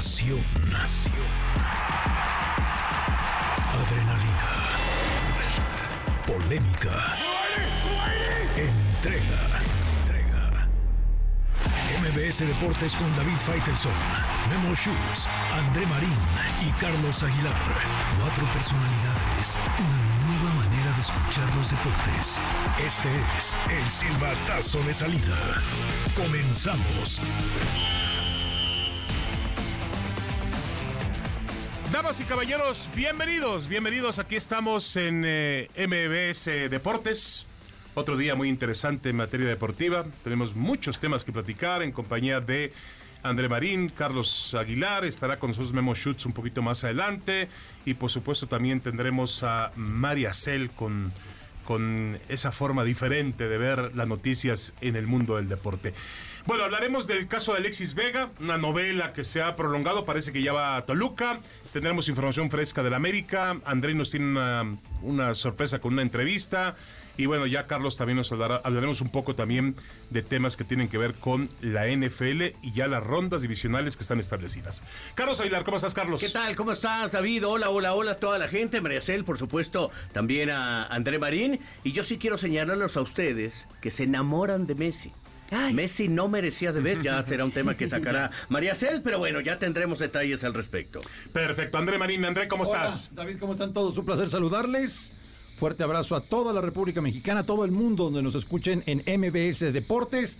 Pasión. Adrenalina. Polémica. Entrega. Entrega. MBS Deportes con David Faitelson, Memo Schutz, André Marín y Carlos Aguilar. Cuatro personalidades, una nueva manera de escuchar los deportes. Este es el silbatazo de salida. Comenzamos. Damas y caballeros, bienvenidos, bienvenidos. Aquí estamos en eh, MBS Deportes. Otro día muy interesante en materia deportiva. Tenemos muchos temas que platicar en compañía de André Marín, Carlos Aguilar, estará con nosotros Memo Schutz un poquito más adelante. Y por supuesto también tendremos a María Cel con, con esa forma diferente de ver las noticias en el mundo del deporte. Bueno, hablaremos del caso de Alexis Vega, una novela que se ha prolongado, parece que ya va a Toluca. Tendremos información fresca del América. André nos tiene una, una sorpresa con una entrevista. Y bueno, ya Carlos también nos hablará, hablaremos un poco también de temas que tienen que ver con la NFL y ya las rondas divisionales que están establecidas. Carlos Aguilar, ¿cómo estás, Carlos? ¿Qué tal? ¿Cómo estás, David? Hola, hola, hola a toda la gente. María Cel, por supuesto, también a André Marín. Y yo sí quiero señalarlos a ustedes que se enamoran de Messi. Messi no merecía de vez, ya será un tema que sacará María Cel, pero bueno, ya tendremos detalles al respecto. Perfecto, André Marín, André, ¿cómo Hola, estás? David, ¿cómo están todos? Un placer saludarles. Fuerte abrazo a toda la República Mexicana, a todo el mundo donde nos escuchen en MBS Deportes.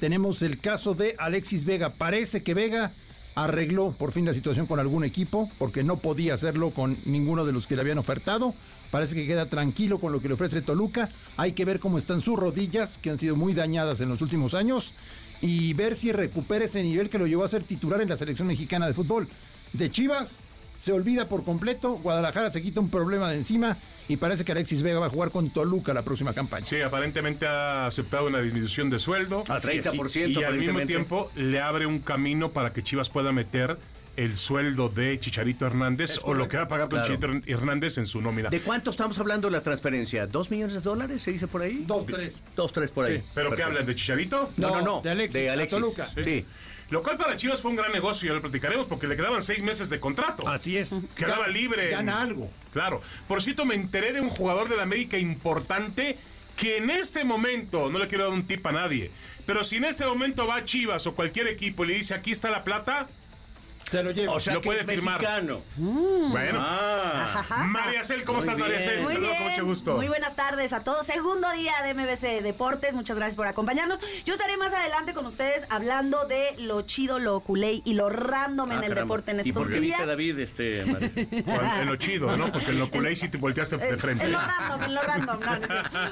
Tenemos el caso de Alexis Vega. Parece que Vega arregló por fin la situación con algún equipo, porque no podía hacerlo con ninguno de los que le habían ofertado. Parece que queda tranquilo con lo que le ofrece Toluca. Hay que ver cómo están sus rodillas, que han sido muy dañadas en los últimos años, y ver si recupera ese nivel que lo llevó a ser titular en la selección mexicana de fútbol. De Chivas se olvida por completo, Guadalajara se quita un problema de encima y parece que Alexis Vega va a jugar con Toluca la próxima campaña. Sí, aparentemente ha aceptado una disminución de sueldo. Al 30%, Y al mismo tiempo le abre un camino para que Chivas pueda meter el sueldo de Chicharito Hernández o lo que va a pagar Claro. Chicharito Hernández en su nómina. ¿De cuánto estamos hablando de la transferencia? ¿Dos millones de dólares se dice por ahí? Dos, tres. Dos, tres por ahí. Sí. ¿Pero qué hablan? ¿De Chicharito? No, no, no. De Alexis, a Toluca. Sí. Lo cual para Chivas fue un gran negocio, ya lo platicaremos, porque le quedaban seis meses de contrato. Así es. Quedaba libre. Gana algo. Claro. Por cierto, me enteré de un jugador de la América importante que en este momento, no le quiero dar un tip a nadie, pero si en este momento va a Chivas o cualquier equipo y le dice aquí está la plata, Se lo lleva. O sea, Lo que puede es firmar. mexicano. bueno. Ah. María Cel, ¿cómo Muy estás, María bien. Cel? Muy bien, con mucho gusto. muy buenas tardes a todos. Segundo día de MBC Deportes. Muchas gracias por acompañarnos. Yo estaré más adelante con ustedes hablando de lo chido, lo culé y lo random en Ah, el caramba. deporte en ¿Y estos por qué días. viste, David, este, En lo chido, ¿no? Porque en lo culé sí te volteaste de frente. En lo random, en lo random. no, no.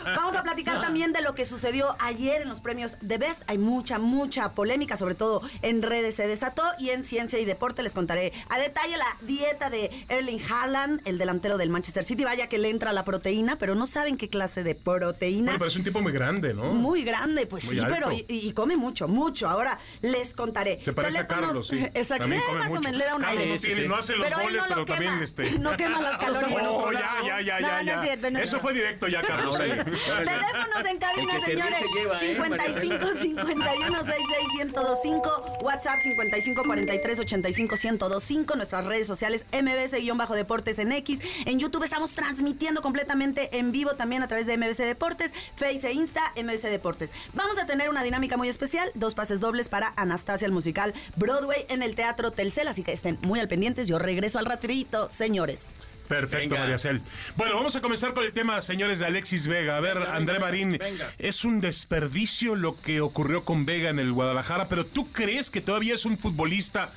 Vamos a platicar también de lo que sucedió ayer en los premios de Best. Hay mucha, mucha polémica, sobre todo en redes se desató y en ciencia y deporte les contaré a detalle la dieta de Erling Haaland, el delantero del Manchester City. Vaya que le entra la proteína, pero no saben qué clase de proteína. Bueno, pero es un tipo muy grande, ¿no? Muy grande, pues Muy sí, alto. pero y, y come mucho, mucho. Ahora les contaré. Se parece a Carlos, sí. Exacto, eh, come más mucho. o menos, le da un Carlos aire. no, Sí, tiene, sí. no hace los Pero goles, no lo pero quema, también este. no quema las calorías. Oh, ya, ya, ya, No, ya, no es ya. cierto, no es Eso fue directo ya, Carlos. Teléfonos en cabina, señores. se lleva, ¿eh, 55 51 66 1025 WhatsApp 55 43 85 1025 Nuestras redes sociales MBS-Deportes en X. En YouTube estamos transmitiendo completamente en vivo también a través de MBC Deportes, Face e Insta, MBC Deportes. Vamos a tener una dinámica muy especial, dos pases dobles para Anastasia el musical Broadway en el Teatro Telcel, así que estén muy al pendientes. Yo regreso al ratrito, señores. Perfecto, Venga. María Cel. Bueno, vamos a comenzar con el tema, señores, de Alexis Vega. A ver, André Marín, venga. es un desperdicio lo que ocurrió con Vega en el Guadalajara, pero ¿tú crees que todavía es un futbolista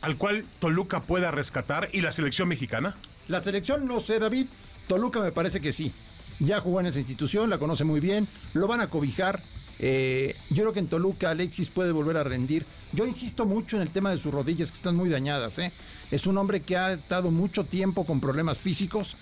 al cual Toluca pueda rescatar y la selección mexicana? La selección, no sé, David. Toluca me parece que sí. Ya jugó en esa institución, la conoce muy bien, lo van a cobijar. Eh, yo creo que en Toluca Alexis puede volver a rendir. Yo insisto mucho en el tema de sus rodillas que están muy dañadas. ¿eh? Es un hombre que ha estado mucho tiempo con problemas físicos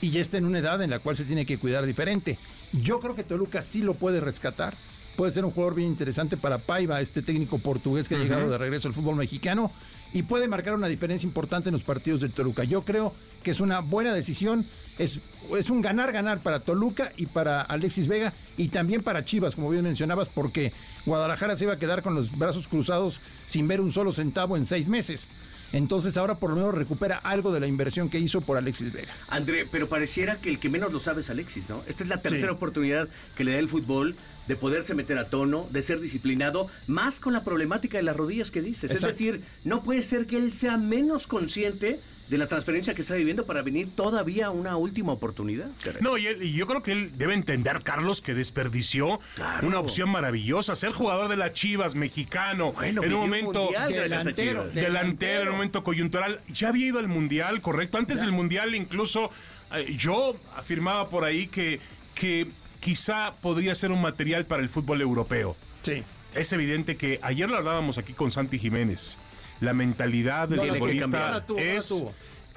y ya está en una edad en la cual se tiene que cuidar diferente. Yo creo que Toluca sí lo puede rescatar. puede ser un jugador bien interesante para Paiva, este técnico portugués que ha llegado de regreso al fútbol mexicano y puede marcar una diferencia importante en los partidos del Toluca. Yo creo que es una buena decisión, es, es un ganar-ganar para Toluca y para Alexis Vega y también para Chivas, como bien mencionabas, porque Guadalajara se iba a quedar con los brazos cruzados sin ver un solo centavo en seis meses. Entonces ahora por lo menos recupera algo de la inversión que hizo por Alexis Vega. André, pero pareciera que el que menos lo sabe es Alexis, ¿no? Esta es la tercera oportunidad que le da el fútbol de poderse meter a tono, de ser disciplinado, más con la problemática de las rodillas que dices. Es decir, no puede ser que él sea menos consciente de la transferencia que está viviendo para venir todavía una última oportunidad. No, y, yo creo que él debe entender, Carlos, que desperdició una opción maravillosa, ser jugador de las Chivas, mexicano, en un momento delantero, delantero, en un momento coyuntural. Ya había ido al Mundial, correcto. Antes del Mundial incluso eh, yo afirmaba por ahí que, que quizá podría ser un material para el fútbol europeo. Sí. Es evidente que ayer lo hablábamos aquí con Santi Jiménez la mentalidad del futbolista es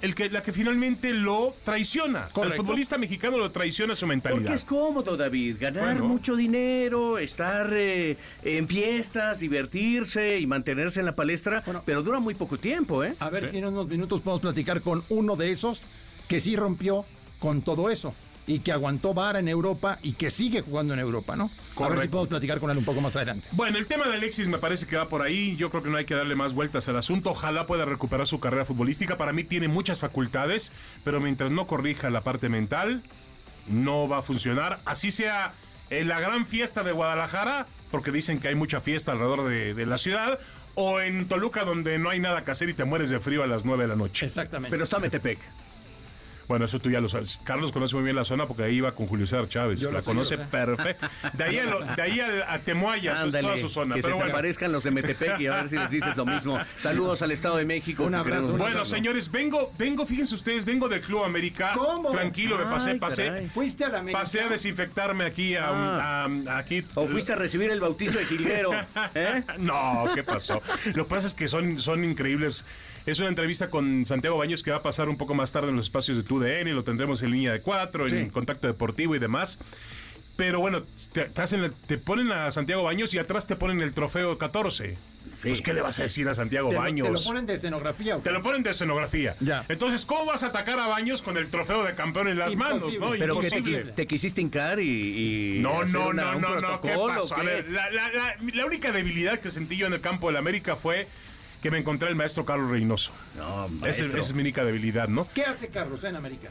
el que, la que finalmente lo traiciona. El futbolista mexicano lo traiciona su mentalidad. Porque es cómodo, David, ganar mucho dinero, estar eh, en fiestas, divertirse y mantenerse en la palestra, pero dura muy poco tiempo, ¿eh? A ver si en unos minutos podemos platicar con uno de esos que sí rompió con todo eso y que aguantó vara en Europa y que sigue jugando en Europa, ¿no? A ver si podemos platicar con él un poco más adelante. Bueno, el tema de Alexis me parece que va por ahí. Yo creo que no hay que darle más vueltas al asunto. Ojalá pueda recuperar su carrera futbolística. Para mí tiene muchas facultades, pero mientras no corrija la parte mental, no va a funcionar. Así sea en la gran fiesta de Guadalajara, porque dicen que hay mucha fiesta alrededor de, de la ciudad, o en Toluca donde no hay nada que hacer y te mueres de frío a las 9 de la noche. Exactamente. Pero está Metepec. Bueno, eso tú ya lo sabes. Carlos conoce muy bien la zona porque ahí iba con Julio César Chávez. la conoce perfecto. De ahí, a, de ahí a, Temuaya, es toda su zona. Que Pero se bueno. aparezcan los de Metepec y a ver si les dices lo mismo. Saludos al Estado de México. Un abrazo. Bueno, señores, vengo, vengo, fíjense ustedes, vengo del Club América. ¿Cómo? Tranquilo, me pasé, pasé. ¿Fuiste a la América? Pasé a desinfectarme aquí a, Ah. a- aquí. O fuiste a recibir el bautizo de Gilguero. ¿eh? No, ¿qué pasó? Lo que pasa es que son, son increíbles. Es una entrevista con Santiago Baños que va a pasar un poco más tarde en los espacios de TUDN lo tendremos en línea de cuatro, en Sí. contacto deportivo y demás. Pero bueno, te, te hacen el- te ponen a Santiago Baños y atrás te ponen el trofeo 14. Pues, ¿qué le vas a decir a Santiago ¿Te lo, Baños? te lo ponen de escenografía? o qué? Te lo ponen de escenografía. Ya. Entonces, ¿cómo vas a atacar a Baños con el trofeo de campeón en las Imposible. manos? ¿no? Pero que te, quisiste hincar y. y No, hacer no, una- no, un no, no, ¿qué pasó? A ver, la, la- la- la única debilidad que sentí yo en el campo del América fue que me encontré el maestro Carlos Reynoso. No, Esa es, maestro. esa es mi única debilidad, ¿no? ¿Qué hace Carlos en América?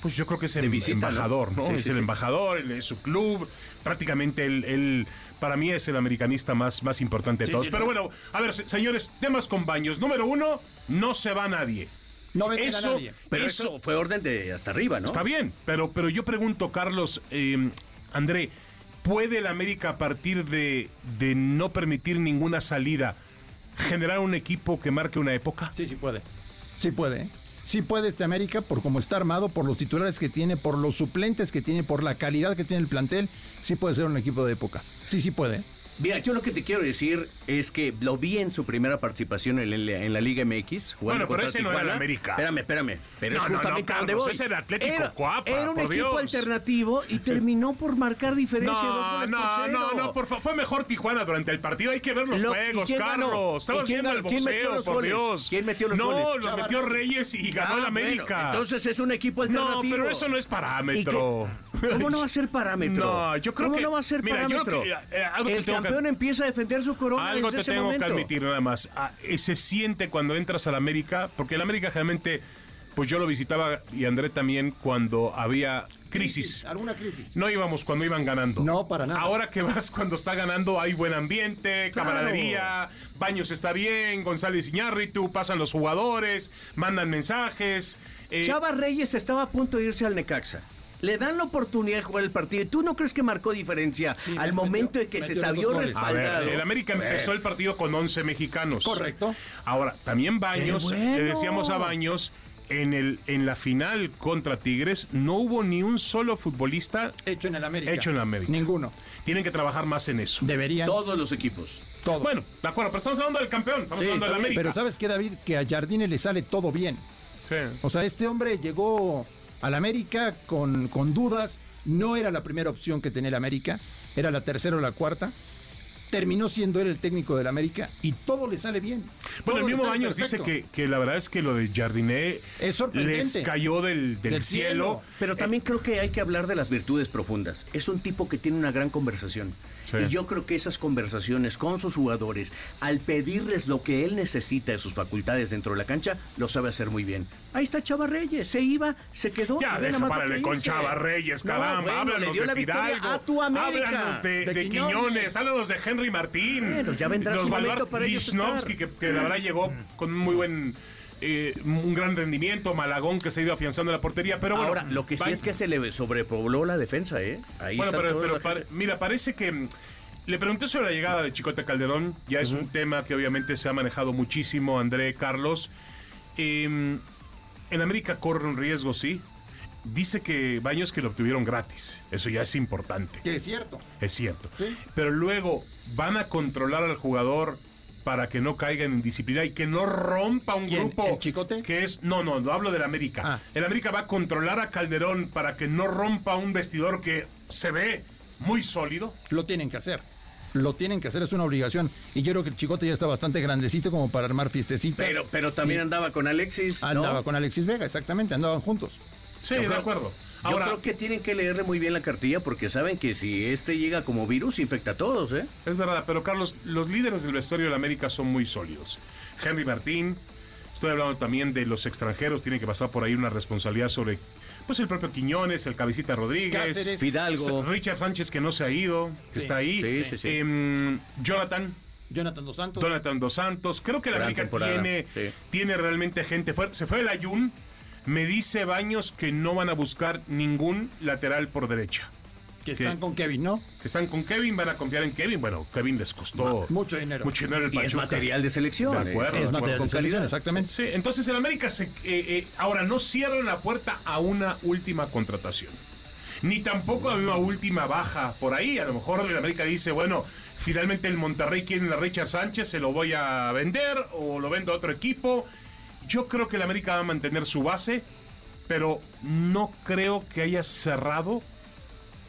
Pues yo creo que es el visita, ¿no? embajador, ¿no? Sí, es sí, el sí. embajador, es su club, prácticamente él, él- para mí es el americanista más, más importante de Sí, todos. sí, Pero no. bueno, a ver, se- señores, temas con baños. Número uno, no se va nadie. No Eso- a nadie. Pero eso fue orden de hasta arriba, ¿no? Está bien, pero, pero yo pregunto, Carlos, eh, André, ¿puede el América a partir de, de no permitir ninguna salida generar un equipo que marque una época? Sí, sí puede. Sí puede. ¿eh? Sí puede este América por cómo está armado, por los titulares que tiene, por los suplentes que tiene, por la calidad que tiene el plantel. Sí puede ser un equipo de época. Sí, sí puede. ¿Eh? Mira, yo lo que te quiero decir es que lo vi en su primera participación en, la- en la Liga MX. jugando Bueno, pero ese no era Tijuana. el América. Espérame, espérame. Pero No, es no, justamente no, a donde Carlos, voy. ese era Atlético era, Era un por equipo Dios. alternativo y terminó por marcar diferencia de dos No, goles por no, cero. no, no, por favor, fue mejor Tijuana durante el partido. Hay que ver los Lo- ¿y juegos? Carlos. Estabas ¿Y quién viendo el ganó? ¿Quién metió boxeo, los por goles? Dios. ¿Quién metió los no, goles? los metió Reyes y ganó Ah, el bueno, América. entonces es un equipo no, alternativo. pero eso no es ¿Y parámetro. ¿Cómo no va a ser parámetro? No, yo creo ¿Cómo que- no va a ser mira, yo parámetro? Creo que, algo te el tengo que- campeón empieza a defender su corona Algo desde te ese tengo momento. que admitir nada más. Ah, se siente cuando entras al América, porque el América realmente, pues yo lo visitaba y André también cuando había crisis. ¿Alguna crisis? No íbamos cuando iban ganando. No, para nada. Ahora que vas cuando está ganando hay buen ambiente, Claro. camaradería, Baños está bien, González Iñárritu, pasan los jugadores, mandan mensajes. eh, Chava Reyes estaba a punto de irse al Necaxa. Le dan la oportunidad de jugar el partido. ¿Tú no crees que marcó diferencia Sí, al metió- momento de que se metió sabió a ver, respaldado? el América empezó el partido con 11 mexicanos. Correcto. Ahora, también Baños, le decíamos a Baños, en, el, en la final contra Tigres no hubo ni un solo futbolista. Hecho en el América. Hecho en el América. Ninguno. Tienen que trabajar más en eso. Deberían. Todos los equipos. Todos. Bueno, de acuerdo, pero estamos hablando del campeón, estamos Sí, hablando del América. Pero ¿sabes qué, David? Que a Jardine le sale todo bien. Sí. O sea, este hombre llegó al América con, con dudas. No era la primera opción que tenía el América. era la tercera o la cuarta. Terminó siendo él el técnico del América y todo le sale bien. Bueno, el mismo Baños dice que, que la verdad es que lo de Jardiné Es sorprendente. les cayó del, del Del cielo. cielo. Pero también creo que hay que hablar de las virtudes profundas. Es un tipo que tiene una gran conversación. Sí. Y yo creo que esas conversaciones con sus jugadores, al pedirles lo que él necesita de sus facultades dentro de la cancha, lo sabe hacer muy bien. Ahí está Chava Reyes, se iba, se quedó. Ya, deja párale con. Chava Reyes, No, caramba. bueno, háblanos le dio de la Fidalgo. a tu América. Háblanos de, De de Quiñones. Quiñones. háblanos de Henry Martín. Bueno, ya vendrá Los su momento para ellos que, la verdad llegó con un muy buen... eh, un gran rendimiento, Malagón que se ha ido afianzando en la portería, pero bueno. Ahora, lo que sí va- es que se le sobrepobló la defensa, ¿eh? Ahí Bueno, está pero, pero mira, parece que mm, le pregunté sobre la llegada de Chicote Calderón. Ya es un tema que obviamente se ha manejado muchísimo, André Carlos. Em, en América corre un riesgo, sí. Dice que Baños que lo obtuvieron gratis. Eso ya es importante. Que es cierto. Es cierto. Sí. Pero luego van a controlar al jugador para que no caiga en indisciplina y que no rompa un ¿Quién? grupo ¿El Chicote? que es no no no hablo del América Ah. el América va a controlar a Calderón para que no rompa un vestidor que se ve muy sólido Lo tienen que hacer. Lo tienen que hacer, es una obligación. Y yo creo que el chicote ya está bastante grandecito como para armar fiestecitas. Pero, pero también Y andaba con Alexis. ¿no? andaba con Alexis Vega, exactamente, andaban juntos. Sí Yo de acuerdo Yo ahora creo que tienen que leerle muy bien la cartilla porque saben que si este llega como virus, infecta a todos, ¿eh? es verdad pero Carlos los líderes del vestuario del América son muy sólidos Henry Martín estoy hablando también de los extranjeros tiene que pasar por ahí una responsabilidad sobre pues el propio Quiñones el Cabecita Rodríguez Cáceres. Fidalgo. Richard Sánchez que no se ha ido, que Sí. está ahí. Sí, sí, sí. Em, Jonathan, Jonathan Dos Santos. Jonathan Dos Santos. Creo que la Gran América tiene, sí. tiene realmente gente. Fue- se fue el Ayun. Me dice Baños que no van a buscar ningún lateral por derecha. que Sí. están con Kevin, ¿no? Que están con Kevin, van a confiar en Kevin. Bueno, Kevin les costó Mucho dinero. mucho dinero el Y es material de selección. De ¿eh? acuerdo. Es de material con de selección, calidad. exactamente. Sí, entonces el América se, eh, eh, ahora no cierran la puerta a una última contratación. Ni tampoco a una última baja por ahí. A lo mejor el América dice, bueno, finalmente el Monterrey quiere a Richard Sánchez, se lo voy a vender o lo vendo a otro equipo. Yo creo que el América va a mantener su base, pero no creo que haya cerrado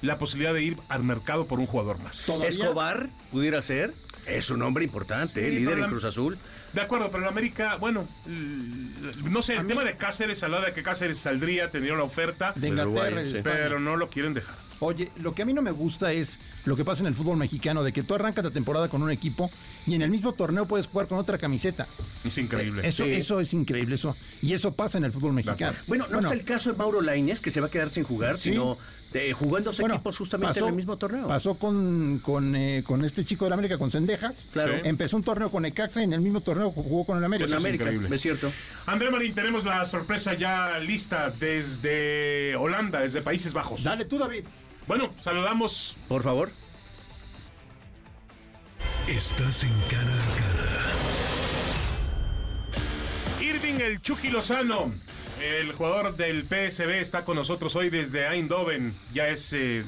la posibilidad de ir al mercado por un jugador más. Todavía- Escobar pudiera ser. Es un hombre importante, Sí, ¿eh? líder pero en la- Cruz Azul. De acuerdo, pero el América, bueno, no sé, el tema de Cáceres, hablaba de que Cáceres saldría, tendría una oferta, De sí. España. pero no lo quieren dejar. Oye, lo que a mí no me gusta es lo que pasa en el fútbol mexicano, de que tú arrancas la temporada con un equipo y en el mismo torneo puedes jugar con otra camiseta. Es increíble. Eso, Sí. eso es increíble, eso. Y eso pasa en el fútbol mexicano. Bueno, no está el caso de Mauro Lainez, que se va a quedar sin jugar, Sí. sino eh, jugó en dos bueno, equipos justamente pasó- en el mismo torneo. Pasó con, con, eh, con este chico del América, con Sendejas. Claro. Sí. Empezó un torneo con Ecaxa y en el mismo torneo jugó con el América. Con es América, increíble. es cierto. André Marín, tenemos la sorpresa ya lista desde Holanda, desde Países Bajos. Dale tú, David. Bueno, saludamos. Por favor. Estás en cara a cara. Irving el Chucky Lozano, el jugador del PSB, está con nosotros hoy desde Eindhoven. Ya es. eh,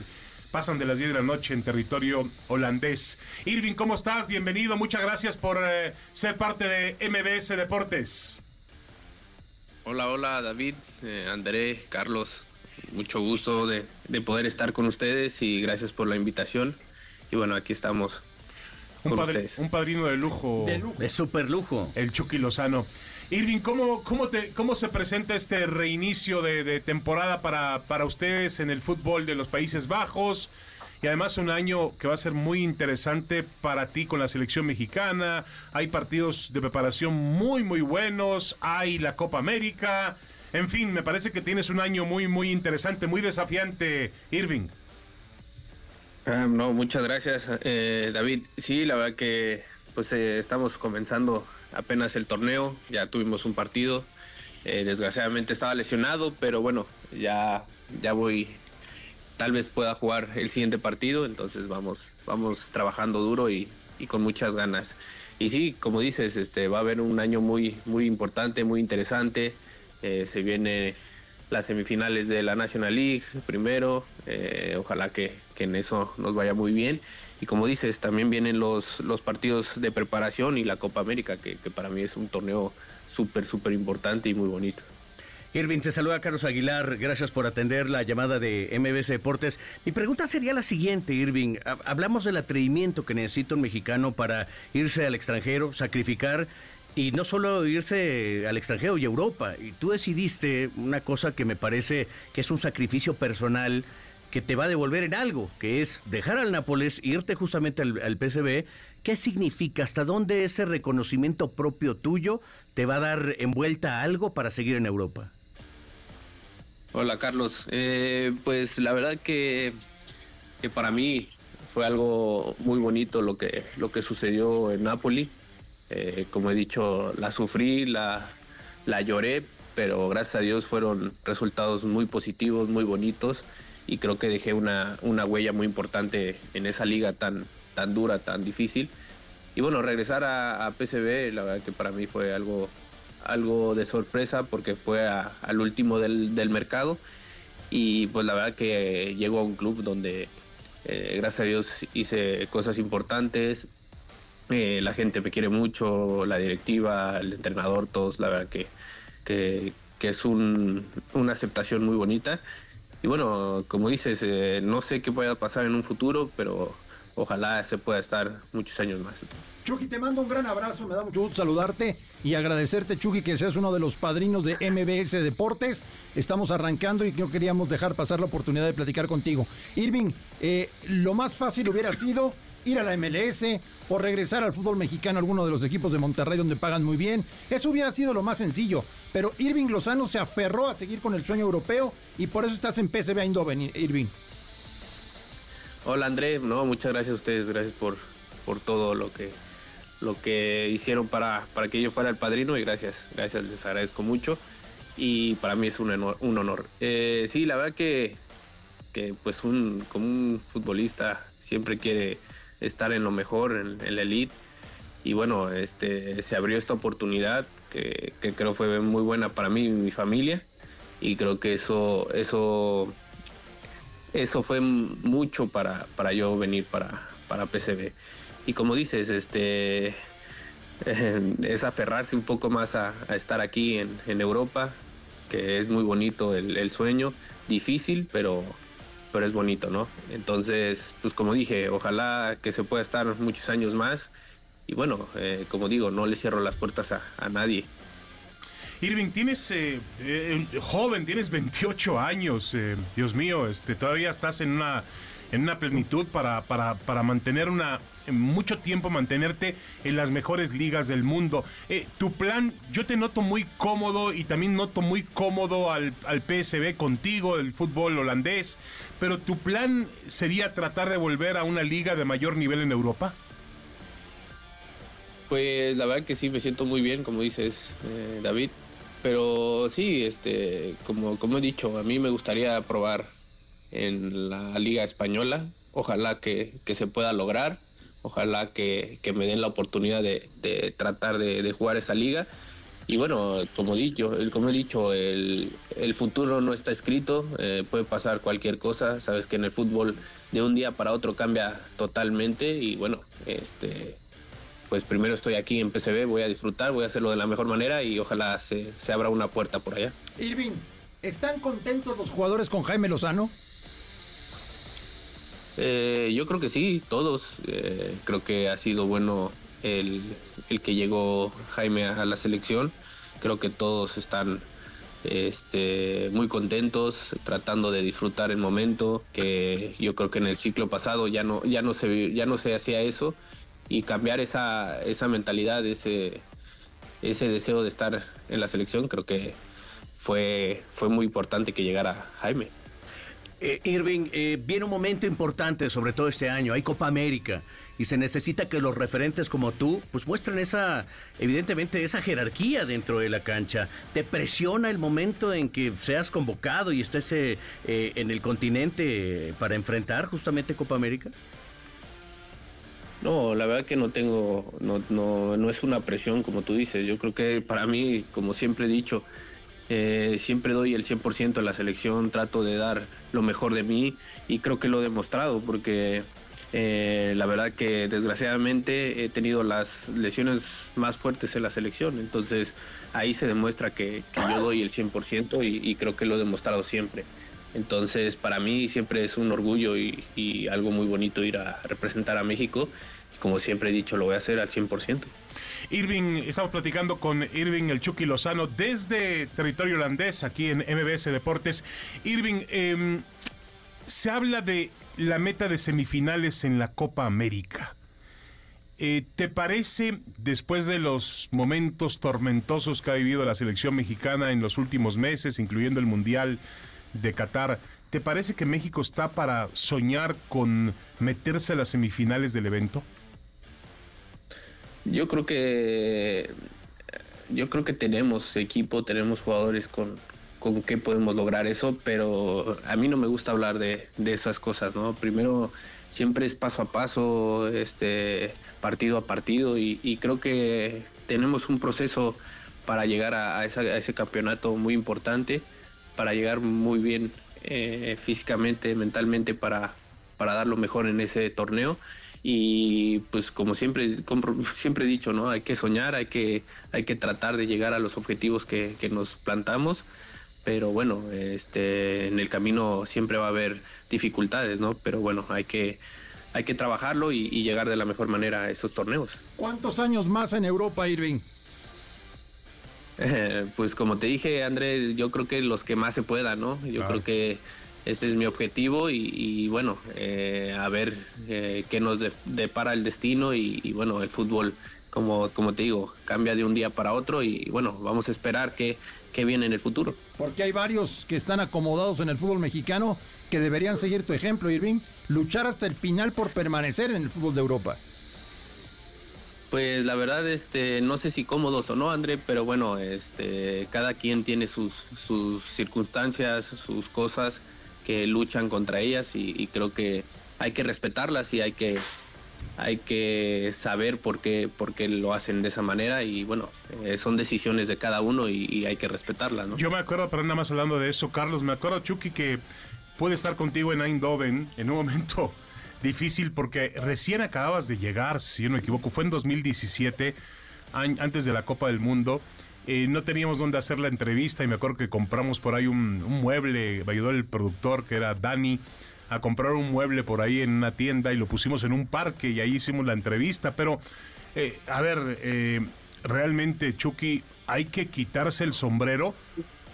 pasan de las 10 de la noche en territorio holandés. Irving, ¿cómo estás? Bienvenido. Muchas gracias por eh, ser parte de MBS Deportes. Hola, hola David, eh, André, Carlos. Mucho gusto de, de poder estar con ustedes y gracias por la invitación. Y bueno, aquí estamos Un, con padri- ustedes. un padrino de lujo. De lujo. Es súper lujo. El Chucky Lozano. Irving, ¿cómo, cómo, te, ¿cómo se presenta este reinicio de, de temporada para, para ustedes en el fútbol de los Países Bajos? Y además un año que va a ser muy interesante para ti con la selección mexicana. Hay partidos de preparación muy, muy buenos. Hay la Copa América. En fin, me parece que tienes un año muy, muy interesante, muy desafiante, Irving. Ah, no, muchas gracias, eh, David. Sí, la verdad que pues eh, estamos comenzando apenas el torneo. Ya tuvimos un partido. Eh, desgraciadamente estaba lesionado, pero bueno, ya, ya voy. Tal vez pueda jugar el siguiente partido. Entonces vamos, vamos trabajando duro y, y con muchas ganas. Y sí, como dices, este va a haber un año muy, muy importante, muy interesante. Eh, se viene las semifinales de la National League primero. eh, ojalá que, que en eso nos vaya muy bien. Y como dices, también vienen los, los partidos de preparación y la Copa América, que, que para mí es un torneo súper, súper importante y muy bonito. Irving, te saluda Carlos Aguilar. Gracias por atender la llamada de MBS Deportes. Mi pregunta sería la siguiente, Irving. Hablamos del atrevimiento que necesita un mexicano para irse al extranjero, sacrificar y no solo irse al extranjero y Europa. Y tú decidiste una cosa que me parece que es un sacrificio personal que te va a devolver en algo, que es dejar al Nápoles, irte justamente al, al PSV. ¿Qué significa? ¿Hasta dónde ese reconocimiento propio tuyo te va a dar envuelta algo para seguir en Europa? Hola Carlos, eh, pues la verdad que, que, para mí fue algo muy bonito lo que, lo que sucedió en Napoli. Eh, como he dicho, la sufrí, la, la lloré, pero gracias a Dios fueron resultados muy positivos, muy bonitos y creo que dejé una, una huella muy importante en esa liga tan, tan dura, tan difícil. Y bueno, regresar a, a PSV, la verdad que para mí fue algo algo de sorpresa porque fue al último del, mercado y pues la verdad que llegó a un club donde eh, gracias a Dios hice cosas importantes, eh, la gente me quiere mucho, la directiva, el entrenador, todos, la verdad que, que, es un, una aceptación muy bonita. Y bueno, como dices, eh, no sé qué pueda pasar en un futuro, pero ojalá se pueda estar muchos años más. Chucky, te mando un gran abrazo, me da mucho gusto saludarte y agradecerte, Chucky, que seas uno de los padrinos de MBS Deportes. Estamos arrancando y no queríamos dejar pasar la oportunidad de platicar contigo. Irving, eh, lo más fácil hubiera sido ir a la MLS o regresar al fútbol mexicano, alguno de los equipos de Monterrey donde pagan muy bien. Eso hubiera sido lo más sencillo. Pero Irving Lozano se aferró a seguir con el sueño europeo y por eso estás en PSV Eindhoven, Irving. Hola André, no, muchas gracias a ustedes, gracias por, por todo lo que lo que hicieron para, para que yo fuera el padrino y gracias, gracias, les agradezco mucho y para mí es un honor. Un honor. Eh, sí, la verdad que, que pues un, como un futbolista siempre quiere estar en lo mejor, en, la elite. Y bueno, este, se abrió esta oportunidad que, creo fue muy buena para mí y mi familia. Y creo que eso, eso, eso fue mucho para, para yo venir para, para PCB y como dices, este es aferrarse un poco más a, estar aquí en, Europa, que es muy bonito el, sueño, difícil, pero, pero es bonito, ¿no? Entonces, pues como dije, ojalá que se pueda estar muchos años más. Y bueno, eh, como digo, no le cierro las puertas a, nadie. Irving, tienes eh, joven, tienes 28 años, Dios mío, este, todavía estás en una en una plenitud para, para, para mantener una, mucho tiempo mantenerte en las mejores ligas del mundo. Eh, tu plan, yo te noto muy cómodo y también noto muy cómodo al, al PSB contigo, el fútbol holandés, pero tu plan sería tratar de volver a una liga de mayor nivel en Europa. Pues la verdad que sí, me siento muy bien, como dices, eh, David. Pero sí, este, como, como he dicho, a mí me gustaría probar en la Liga Española. Ojalá que, se pueda lograr. Ojalá que, me den la oportunidad de, tratar de, jugar esa liga. Y bueno, como, dicho, como he dicho, el, futuro no está escrito, eh, puede pasar cualquier cosa. Sabes que en el fútbol de un día para otro cambia totalmente. Y bueno, este, pues primero estoy aquí en PCB, voy a disfrutar, voy a hacerlo de la mejor manera y ojalá se, se abra una puerta por allá. Irving, ¿están contentos los jugadores con Jaime Lozano? Eh, yo creo que sí, todos. Eh, creo que ha sido bueno el, que llegó Jaime a la selección. Creo que todos están este, muy contentos, tratando de disfrutar el momento. Que yo creo que en el ciclo pasado ya no, ya no se, ya no se hacía eso y cambiar esa, esa mentalidad, ese, ese deseo de estar en la selección, creo que fue, fue muy importante que llegara Jaime. Eh, Irving, eh, viene un momento importante, sobre todo este año. Hay Copa América y se necesita que los referentes como tú, pues muestren esa, evidentemente, esa jerarquía dentro de la cancha. ¿Te presiona el momento en que seas convocado y estés eh, en el continente para enfrentar justamente Copa América? No, la verdad que no tengo, no, no, no es una presión como tú dices. Yo creo que para mí, como siempre he dicho, eh, siempre doy el 100% a la selección, trato de dar lo mejor de mí y creo que lo he demostrado porque Eh, la verdad que desgraciadamente he tenido las lesiones más fuertes en la selección, entonces ahí se demuestra que, yo doy el 100% y, y, creo que lo he demostrado siempre. Entonces para mí siempre es un orgullo y, y algo muy bonito ir a representar a México. Como siempre he dicho, lo voy a hacer al 100%. Irving, estamos platicando con Irving el Chucky Lozano desde territorio holandés, aquí en MBS Deportes. Irving, eh, se habla de la meta de semifinales en la Copa América. Eh, ¿Te parece, después de los momentos tormentosos que ha vivido la selección mexicana en los últimos meses, incluyendo el Mundial de Qatar, ¿te parece que México está para soñar con meterse a las semifinales del evento? Yo creo que yo creo que tenemos equipo, tenemos jugadores con, con qué podemos lograr eso, pero a mí no me gusta hablar de, esas cosas, ¿no? Primero siempre es paso a paso, este partido a partido y, creo que tenemos un proceso para llegar a, ese campeonato muy importante, para llegar muy bien eh, físicamente, mentalmente, para, para dar lo mejor en ese torneo y pues como siempre siempre he dicho no hay que soñar hay que hay que tratar de llegar a los objetivos que, que nos plantamos pero bueno, este, en el camino siempre va a haber dificultades, ¿no? Pero bueno, hay que, hay que trabajarlo y, llegar de la mejor manera a esos torneos. ¿Cuántos años más en Europa, Irving? pues como te dije, André, yo creo que los que más se puedan, ¿no? Yo creo que ese es mi objetivo y, bueno, eh, a ver eh, qué nos depara el destino y, y, bueno, el fútbol, como, como te digo, cambia de un día para otro y bueno, vamos a esperar que que viene en el futuro. Porque hay varios que están acomodados en el fútbol mexicano que deberían seguir tu ejemplo, Irving, luchar hasta el final por permanecer en el fútbol de Europa. Pues la verdad, este, no sé si cómodos o no, André, pero bueno, este, cada quien tiene sus, sus circunstancias, sus cosas que luchan contra ellas y, creo que hay que respetarlas y hay que hay que saber por qué, por qué lo hacen de esa manera y bueno, eh, son decisiones de cada uno y, hay que respetarlas. ¿no? Yo me acuerdo, pero nada más hablando de eso, Carlos, me acuerdo, Chucky, que puede estar contigo en Eindhoven en un momento difícil porque recién acababas de llegar, si no me equivoco, fue en 2017, antes de la Copa del Mundo. Eh, no teníamos dónde hacer la entrevista y me acuerdo que compramos por ahí un, mueble, me ayudó el productor que era Dani a comprar un mueble por ahí en una tienda y lo pusimos en un parque y ahí hicimos la entrevista. Pero, eh, a ver, eh, realmente, Chucky, hay que quitarse el sombrero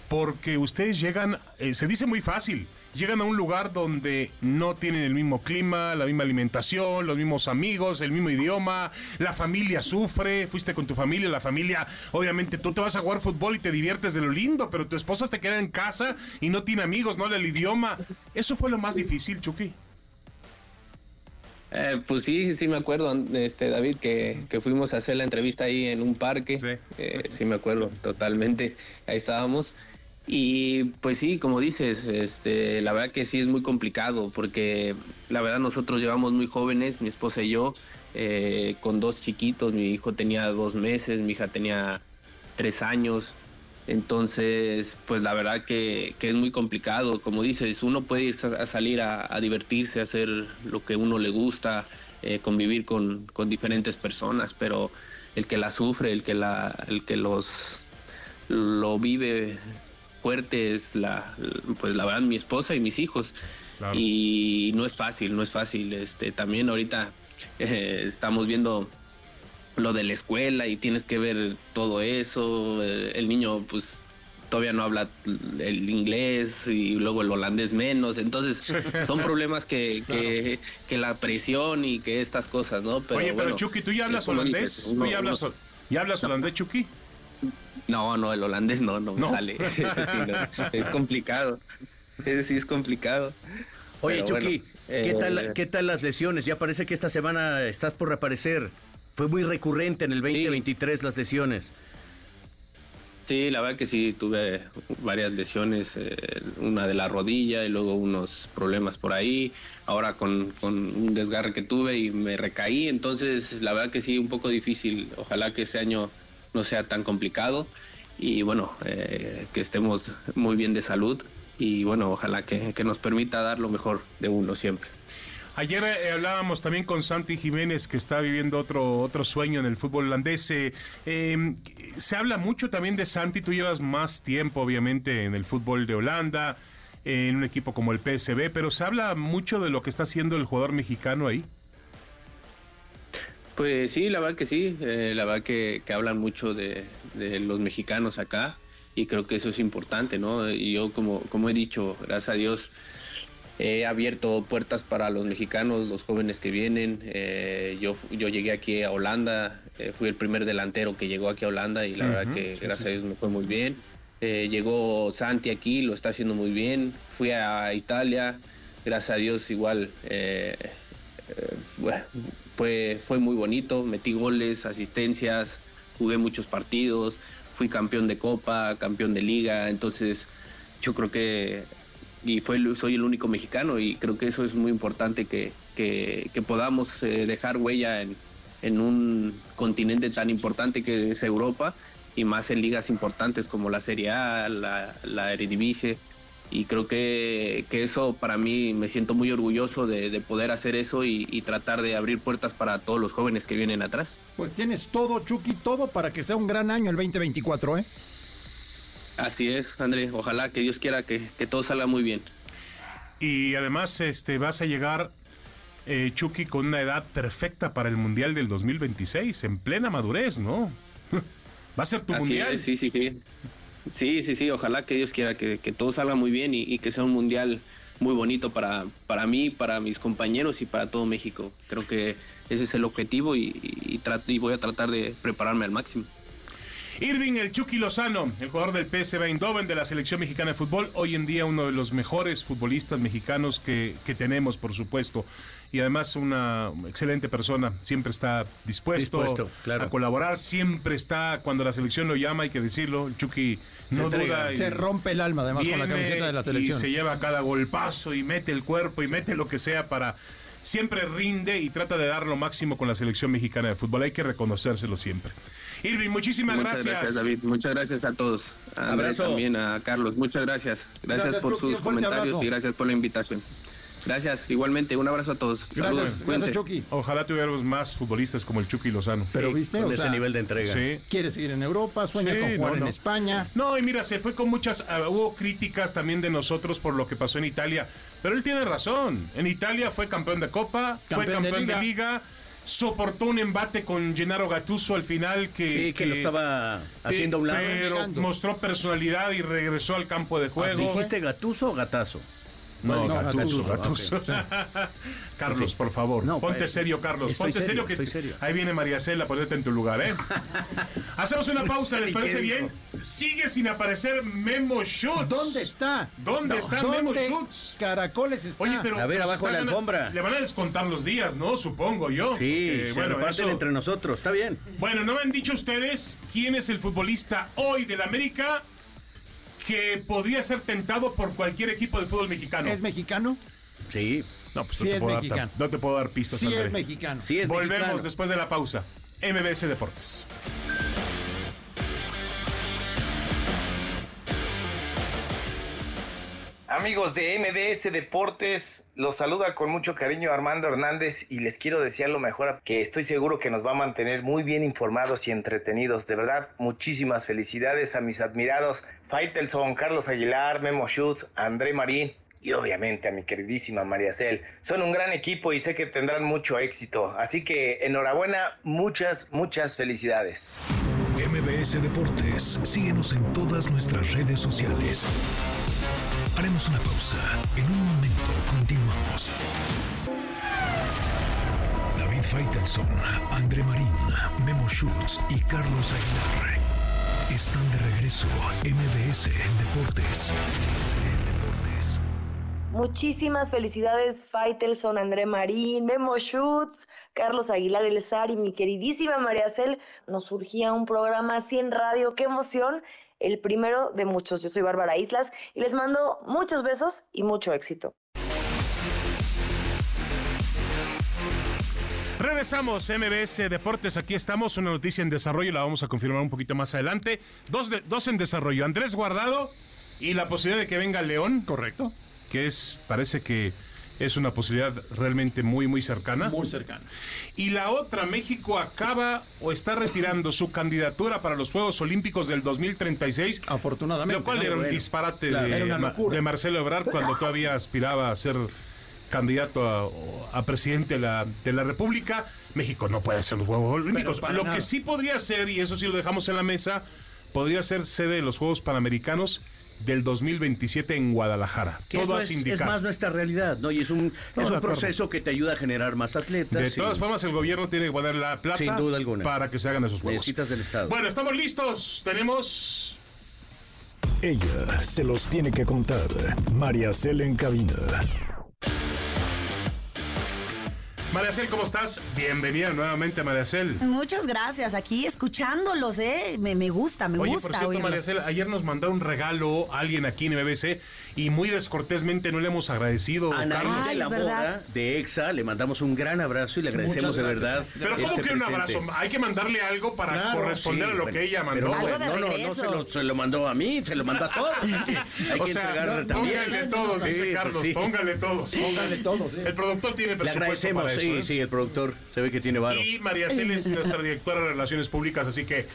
porque ustedes llegan, eh, se dice muy fácil, llegan a un lugar donde no tienen el mismo clima, la misma alimentación, los mismos amigos, el mismo idioma, la familia sufre, fuiste con tu familia, la familia, obviamente tú te vas a jugar fútbol y te diviertes de lo lindo, pero tu esposa te queda en casa y no tiene amigos, no habla el idioma. Eso fue lo más difícil, Chucky. Eh, pues sí, sí me acuerdo, este David, que, fuimos a hacer la entrevista ahí en un parque. Sí. Eh, sí me acuerdo, totalmente. Ahí estábamos. Y pues sí, como dices, este, la verdad que sí es muy complicado porque la verdad nosotros llevamos muy jóvenes, mi esposa y yo, eh, con dos chiquitos, mi hijo tenía dos meses, mi hija tenía tres años, entonces pues la verdad que, es muy complicado, como dices, uno puede ir a, salir a, divertirse, a hacer lo que uno le gusta, eh, convivir con, con diferentes personas, pero el que la sufre, el que, la, el que los lo vive fuerte es la, pues la verdad, mi esposa y mis hijos. Y no es fácil, no es fácil. Este, también ahorita eh, estamos viendo lo de la escuela y tienes que ver todo eso. El, niño, pues todavía no habla el inglés y luego el holandés menos. Entonces, son problemas que, que, la presión y que estas cosas, ¿no? Pero, Oye, pero Chucky, ¿tú ya hablas holandés? ¿Tú ya hablas, ¿ya hablas holandés, Chucky? No, no, el holandés no, no, me sale. es complicado. Ese sí es complicado. Oye, Chucky, ¿qué, tal, eh, ¿qué tal las lesiones? Ya parece que esta semana estás por reaparecer. Fue muy recurrente en el 2023 las lesiones. Sí, la verdad que sí, tuve varias lesiones, eh, una de la rodilla y luego unos problemas por ahí, ahora con, con, un desgarre que tuve y me recaí, entonces la verdad que sí, un poco difícil, ojalá que este año no sea tan complicado y bueno, eh, que estemos muy bien de salud y bueno, ojalá que, nos permita dar lo mejor de uno siempre. Ayer eh, hablábamos también con Santi Jiménez, que está viviendo otro, otro sueño en el fútbol holandés. Em, se habla mucho también de Santi, tú llevas más tiempo obviamente en el fútbol de Holanda, en un equipo como el PSB, pero se habla mucho de lo que está haciendo el jugador mexicano ahí. Pues sí, la verdad que sí, eh, la verdad que, hablan mucho de, los mexicanos acá y creo que eso es importante, ¿no? Y yo como, como he dicho, gracias a Dios he abierto puertas para los mexicanos, los jóvenes que vienen. Eh, yo, yo llegué aquí a Holanda, eh, fui el primer delantero que llegó aquí a Holanda y la verdad que gracias a Dios me fue muy bien. llegó Santi aquí, lo está haciendo muy bien. Fui a Italia, gracias a Dios igual fue, muy bonito, metí goles, asistencias, jugué muchos partidos, fui campeón de Copa, campeón de Liga, entonces yo creo que y soy el único mexicano y creo que eso es muy importante que, podamos eh, dejar huella en, en, un continente tan importante que es Europa y más en ligas importantes como la Serie A, la, la Eredivisie y creo que, eso para mí me siento muy orgulloso de, poder hacer eso y, tratar de abrir puertas para todos los jóvenes que vienen atrás. Pues tienes todo, Chucky, todo para que sea un gran año el 2024, ¿eh? Así es, André. Ojalá que Dios quiera que, todo salga muy bien. Y además este, vas a llegar, eh, Chucky, con una edad perfecta para el Mundial del 2026, en plena madurez, ¿no? Va a ser tu Mundial. sí, sí, sí. Sí, sí, sí, ojalá que Dios quiera que, todo salga muy bien y, que sea un mundial muy bonito para, para mí, para mis compañeros y para todo México. Creo que ese es el objetivo y, y, voy a tratar de prepararme al máximo. Irving El Chucky Lozano, el jugador del PSV Eindhoven de la selección mexicana de fútbol, hoy en día uno de los mejores futbolistas mexicanos que, que tenemos, por supuesto y además una excelente persona. Siempre está dispuesto, a colaborar, siempre está cuando la selección lo llama, hay que decirlo. El Chucky no duda. se rompe el alma además con la camiseta de la selección. Y se lleva cada golpazo y mete el cuerpo y mete lo que sea para siempre rinde y trata de dar lo máximo con la selección mexicana de fútbol. Hay que reconocérselo siempre. Irving, muchísimas Muchas gracias. David. Muchas gracias a todos. A Andrés también, a Carlos. Muchas gracias. Gracias, por sus comentarios y gracias por la invitación. Gracias, igualmente. Un abrazo a todos. Gracias, gracias Chucky. Ojalá tuviéramos más futbolistas como el Chucky Lozano. Pero viste, con ese nivel de entrega. Sí. Quiere seguir en Europa, sueña con jugar en España. No, y mira, se fue con muchas. Ah, hubo críticas también de nosotros por lo que pasó en Italia. Pero él tiene razón. En Italia fue campeón de Copa, fue campeón de Liga. Soportó un embate con Gennaro Gattuso al final que, que, lo estaba haciendo a un lado. Pero mostró personalidad y regresó al campo de juego. ¿Dijiste Gatuso o Gatazo? No, no Gatuso, Gatuso. Carlos, por favor. Ponte pues, serio, Carlos. Ponte serio, que ahí viene María Cela a ponerte en tu lugar, ¿eh? Hacemos una pausa, ¿les parece bien? Sigue sin aparecer Memo Schutz. ¿Dónde está? ¿Dónde está Memo Schutz? Caracoles está. Oye, pero a ver, abajo de la alfombra. le van a descontar los días, ¿no? Supongo yo. Sí, bueno, eso... entre nosotros, está bien. Bueno, ¿no me han dicho ustedes quién es el futbolista hoy del América que podría ser tentado por cualquier equipo de fútbol mexicano. ¿Es mexicano? Sí. No, pues sí no, te es mexicano. no te puedo dar pistas. Sí es mexicano. Sí es Volvemos después de la pausa. MBS Deportes. Amigos de MBS Deportes, los saluda con mucho cariño Armando Hernández y les quiero desear lo mejor, que estoy seguro que nos va a mantener muy bien informados y entretenidos. De verdad, muchísimas felicidades a mis admirados Faitelson, Carlos Aguilar, Memo Schutz, André Marín y obviamente a mi queridísima María Cel. Son un gran equipo y sé que tendrán mucho éxito. Así que enhorabuena, muchas, muchas felicidades. MBS Deportes, síguenos en todas nuestras redes sociales Haremos una pausa. En un momento continuamos. David Faitelson, André Marín, Memo Schutz y Carlos Aguilar están de regreso MBS en Deportes. Deportes. Muchísimas felicidades, Faitelson, André Marín, Memo Schutz, Carlos Aguilar Elzar y mi queridísima María Cel. Nos surgía un programa así en radio. ¡Qué emoción! El primero de muchos. Yo soy Bárbara Islas y les mando muchos besos y mucho éxito. Regresamos, MBS Deportes, aquí estamos, una noticia en desarrollo, la vamos a confirmar un poquito más adelante. Dos, de, dos en desarrollo, Andrés Guardado y la posibilidad de que venga León. Correcto. Que es, parece que es una posibilidad realmente muy, muy cercana. Muy cercana. Y la otra, México acaba o está retirando su candidatura para los Juegos Olímpicos del 2036. Afortunadamente. Lo cual ¿no? era un disparate claro, de, era una Ma- locura. de Marcelo Ebrard cuando todavía aspiraba a ser candidato a, a presidente de la, de la República. México no puede hacer los Juegos Olímpicos. Lo nada. que sí podría ser, y eso sí lo dejamos en la mesa, podría ser sede de los Juegos Panamericanos del 2027 en Guadalajara. Que Todo es, es más nuestra realidad, ¿no? Y es un, No, es un proceso que te ayuda a generar más atletas. De y- todas formas, el gobierno tiene que poner la plata Sin duda alguna. para que se hagan esos juegos. Necesitas del Estado. Bueno, estamos listos. Tenemos Ella se los tiene que contar. María Cel en cabina. Mariacel, ¿cómo estás? Bienvenida nuevamente, Mariacel. Muchas gracias, aquí escuchándolos, ¿eh? Me, me gusta, me Oye, gusta por cierto, oírlos. Mariacel, ayer nos mandó un regalo a alguien aquí en MBC y muy descortésmente no le hemos agradecido. A Nair Carlos. de la. Moda de EXA le mandamos un gran abrazo y le agradecemos de verdad. Pero ¿cómo este que un presente. abrazo? Hay que mandarle algo para Claro, corresponder Sí, a lo bueno, que ella mandó. pero Algo de no, no, no se lo, se lo mandó a mí, se lo mandó a todos. Hay que, hay o que sea, entregarle no, también. póngale todos, Sí, dice pues Carlos, sí. póngale todos. Póngale todos, ¿eh? El productor tiene Le presupuesto agradecemos, para eso, sí, ¿eh? sí, el productor se ve que tiene varo. Y María Cel es nuestra directora de Relaciones Públicas, así que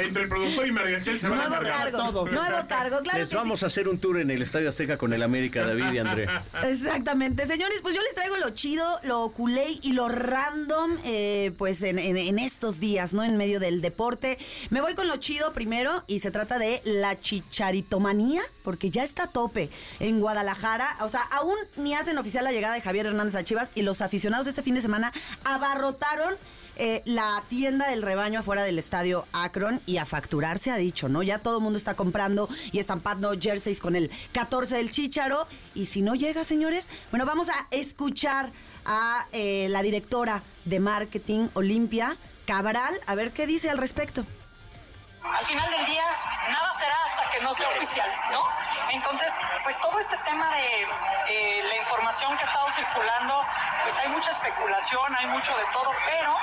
entre el productor y María Cel se van a Nuevo encargar. cargo, nuevo cargo, claro Les que vamos a hacer un tour en el Estadio Con el América, David y André. Exactamente, señores, pues yo les traigo lo chido, lo culé y lo random, eh, pues en, en- en estos días, ¿no? En medio del deporte. Me voy con lo chido primero y se trata de la chicharitomanía, porque ya está a tope en Guadalajara. O sea, aún ni hacen oficial la llegada de Javier Hernández a Chivas y los aficionados este fin de semana abarrotaron eh, la tienda del rebaño afuera del estadio Akron y a facturar se ha dicho, ¿no? Ya todo el mundo está comprando y estampando jerseys con el 14 del Chícharo. Y si no llega, señores, bueno, vamos a escuchar a eh, la directora de marketing Olimpia, Cabral, a ver qué dice al respecto. Al final del día nada será hasta que no sea oficial, ¿no? Entonces, pues todo este tema de eh, la información que ha estado circulando, pues hay mucha especulación, hay mucho de todo, pero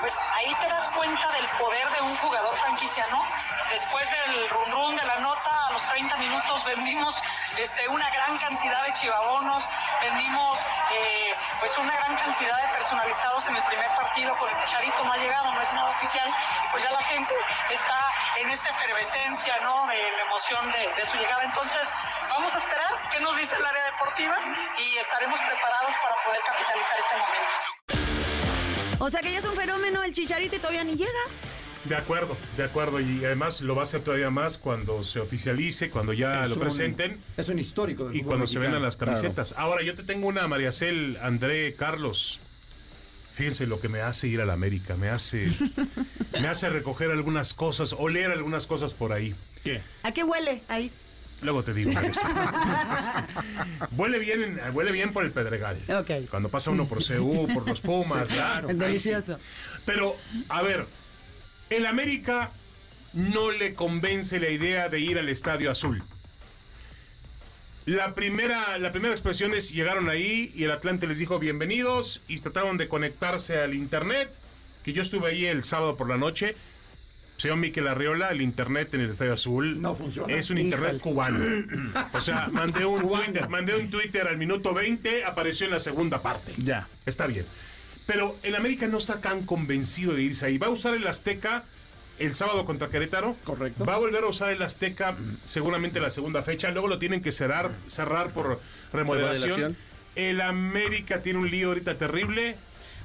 pues ahí te das cuenta del poder de un jugador franquicia, ¿no? Después del run run de la nota, a los 30 minutos vendimos este, una gran cantidad de chivabonos, vendimos eh, pues una gran cantidad de personalizados en el primer partido con el Charito no ha llegado, no es nada oficial, pues ya la gente está en esta efervescencia, ¿no? De la emoción de, de su llegada. Entonces, vamos a esperar qué nos dice el área deportiva y estaremos preparados para poder capitalizar este momento. O sea que ya es un fenómeno el chicharito y todavía ni llega. De acuerdo, de acuerdo. Y además lo va a hacer todavía más cuando se oficialice, cuando ya Es lo un- presenten Es un histórico del y cuando se mexicano. vendan las camisetas. Ahora, yo te tengo una, Mariacel, André, Carlos. Fíjense lo que me hace ir a la América. Me hace, me hace recoger algunas cosas, oler algunas cosas por ahí. ¿Qué? ¿A qué huele ahí? Luego te digo. huele bien, en- huele bien por el Pedregal. Ok. Cuando pasa uno por CU, por los Pumas, claro. Delicioso. Pero, a ver, el América no le convence la idea de ir al Estadio Azul. La primera, la primera expresión es llegaron ahí y el Atlante les dijo bienvenidos y trataron de conectarse al internet, que yo estuve ahí el sábado por la noche. Señor Miquel Arriola, el internet en el Estadio Azul No funciona. es un internet cubano. O sea, mandé un, Twitter, mandé un Twitter al minuto 20, apareció en la segunda parte. Ya. Está bien. Pero el América no está tan convencido de irse ahí. Va a usar el Azteca el sábado contra Querétaro. Correcto. Va a volver a usar el Azteca seguramente la segunda fecha. Luego lo tienen que cerrar, cerrar por remodelación. Remodelación. El América tiene un lío ahorita terrible.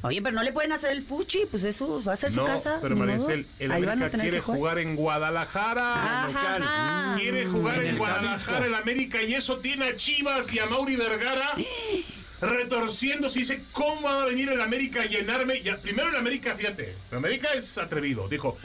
Oye, pero no le pueden hacer el fuchi, pues eso va a ser su casa. pero. Maricel, el Ahí América quiere jugar. jugar en Guadalajara. Ajá, ajá. Quiere jugar En en, el Guadalajara el América y eso tiene a Chivas y a Mauri Vergara retorciéndose. Dice, ¿cómo va a venir el América a llenarme? Ya, primero el América, fíjate, el América es atrevido. Dijo,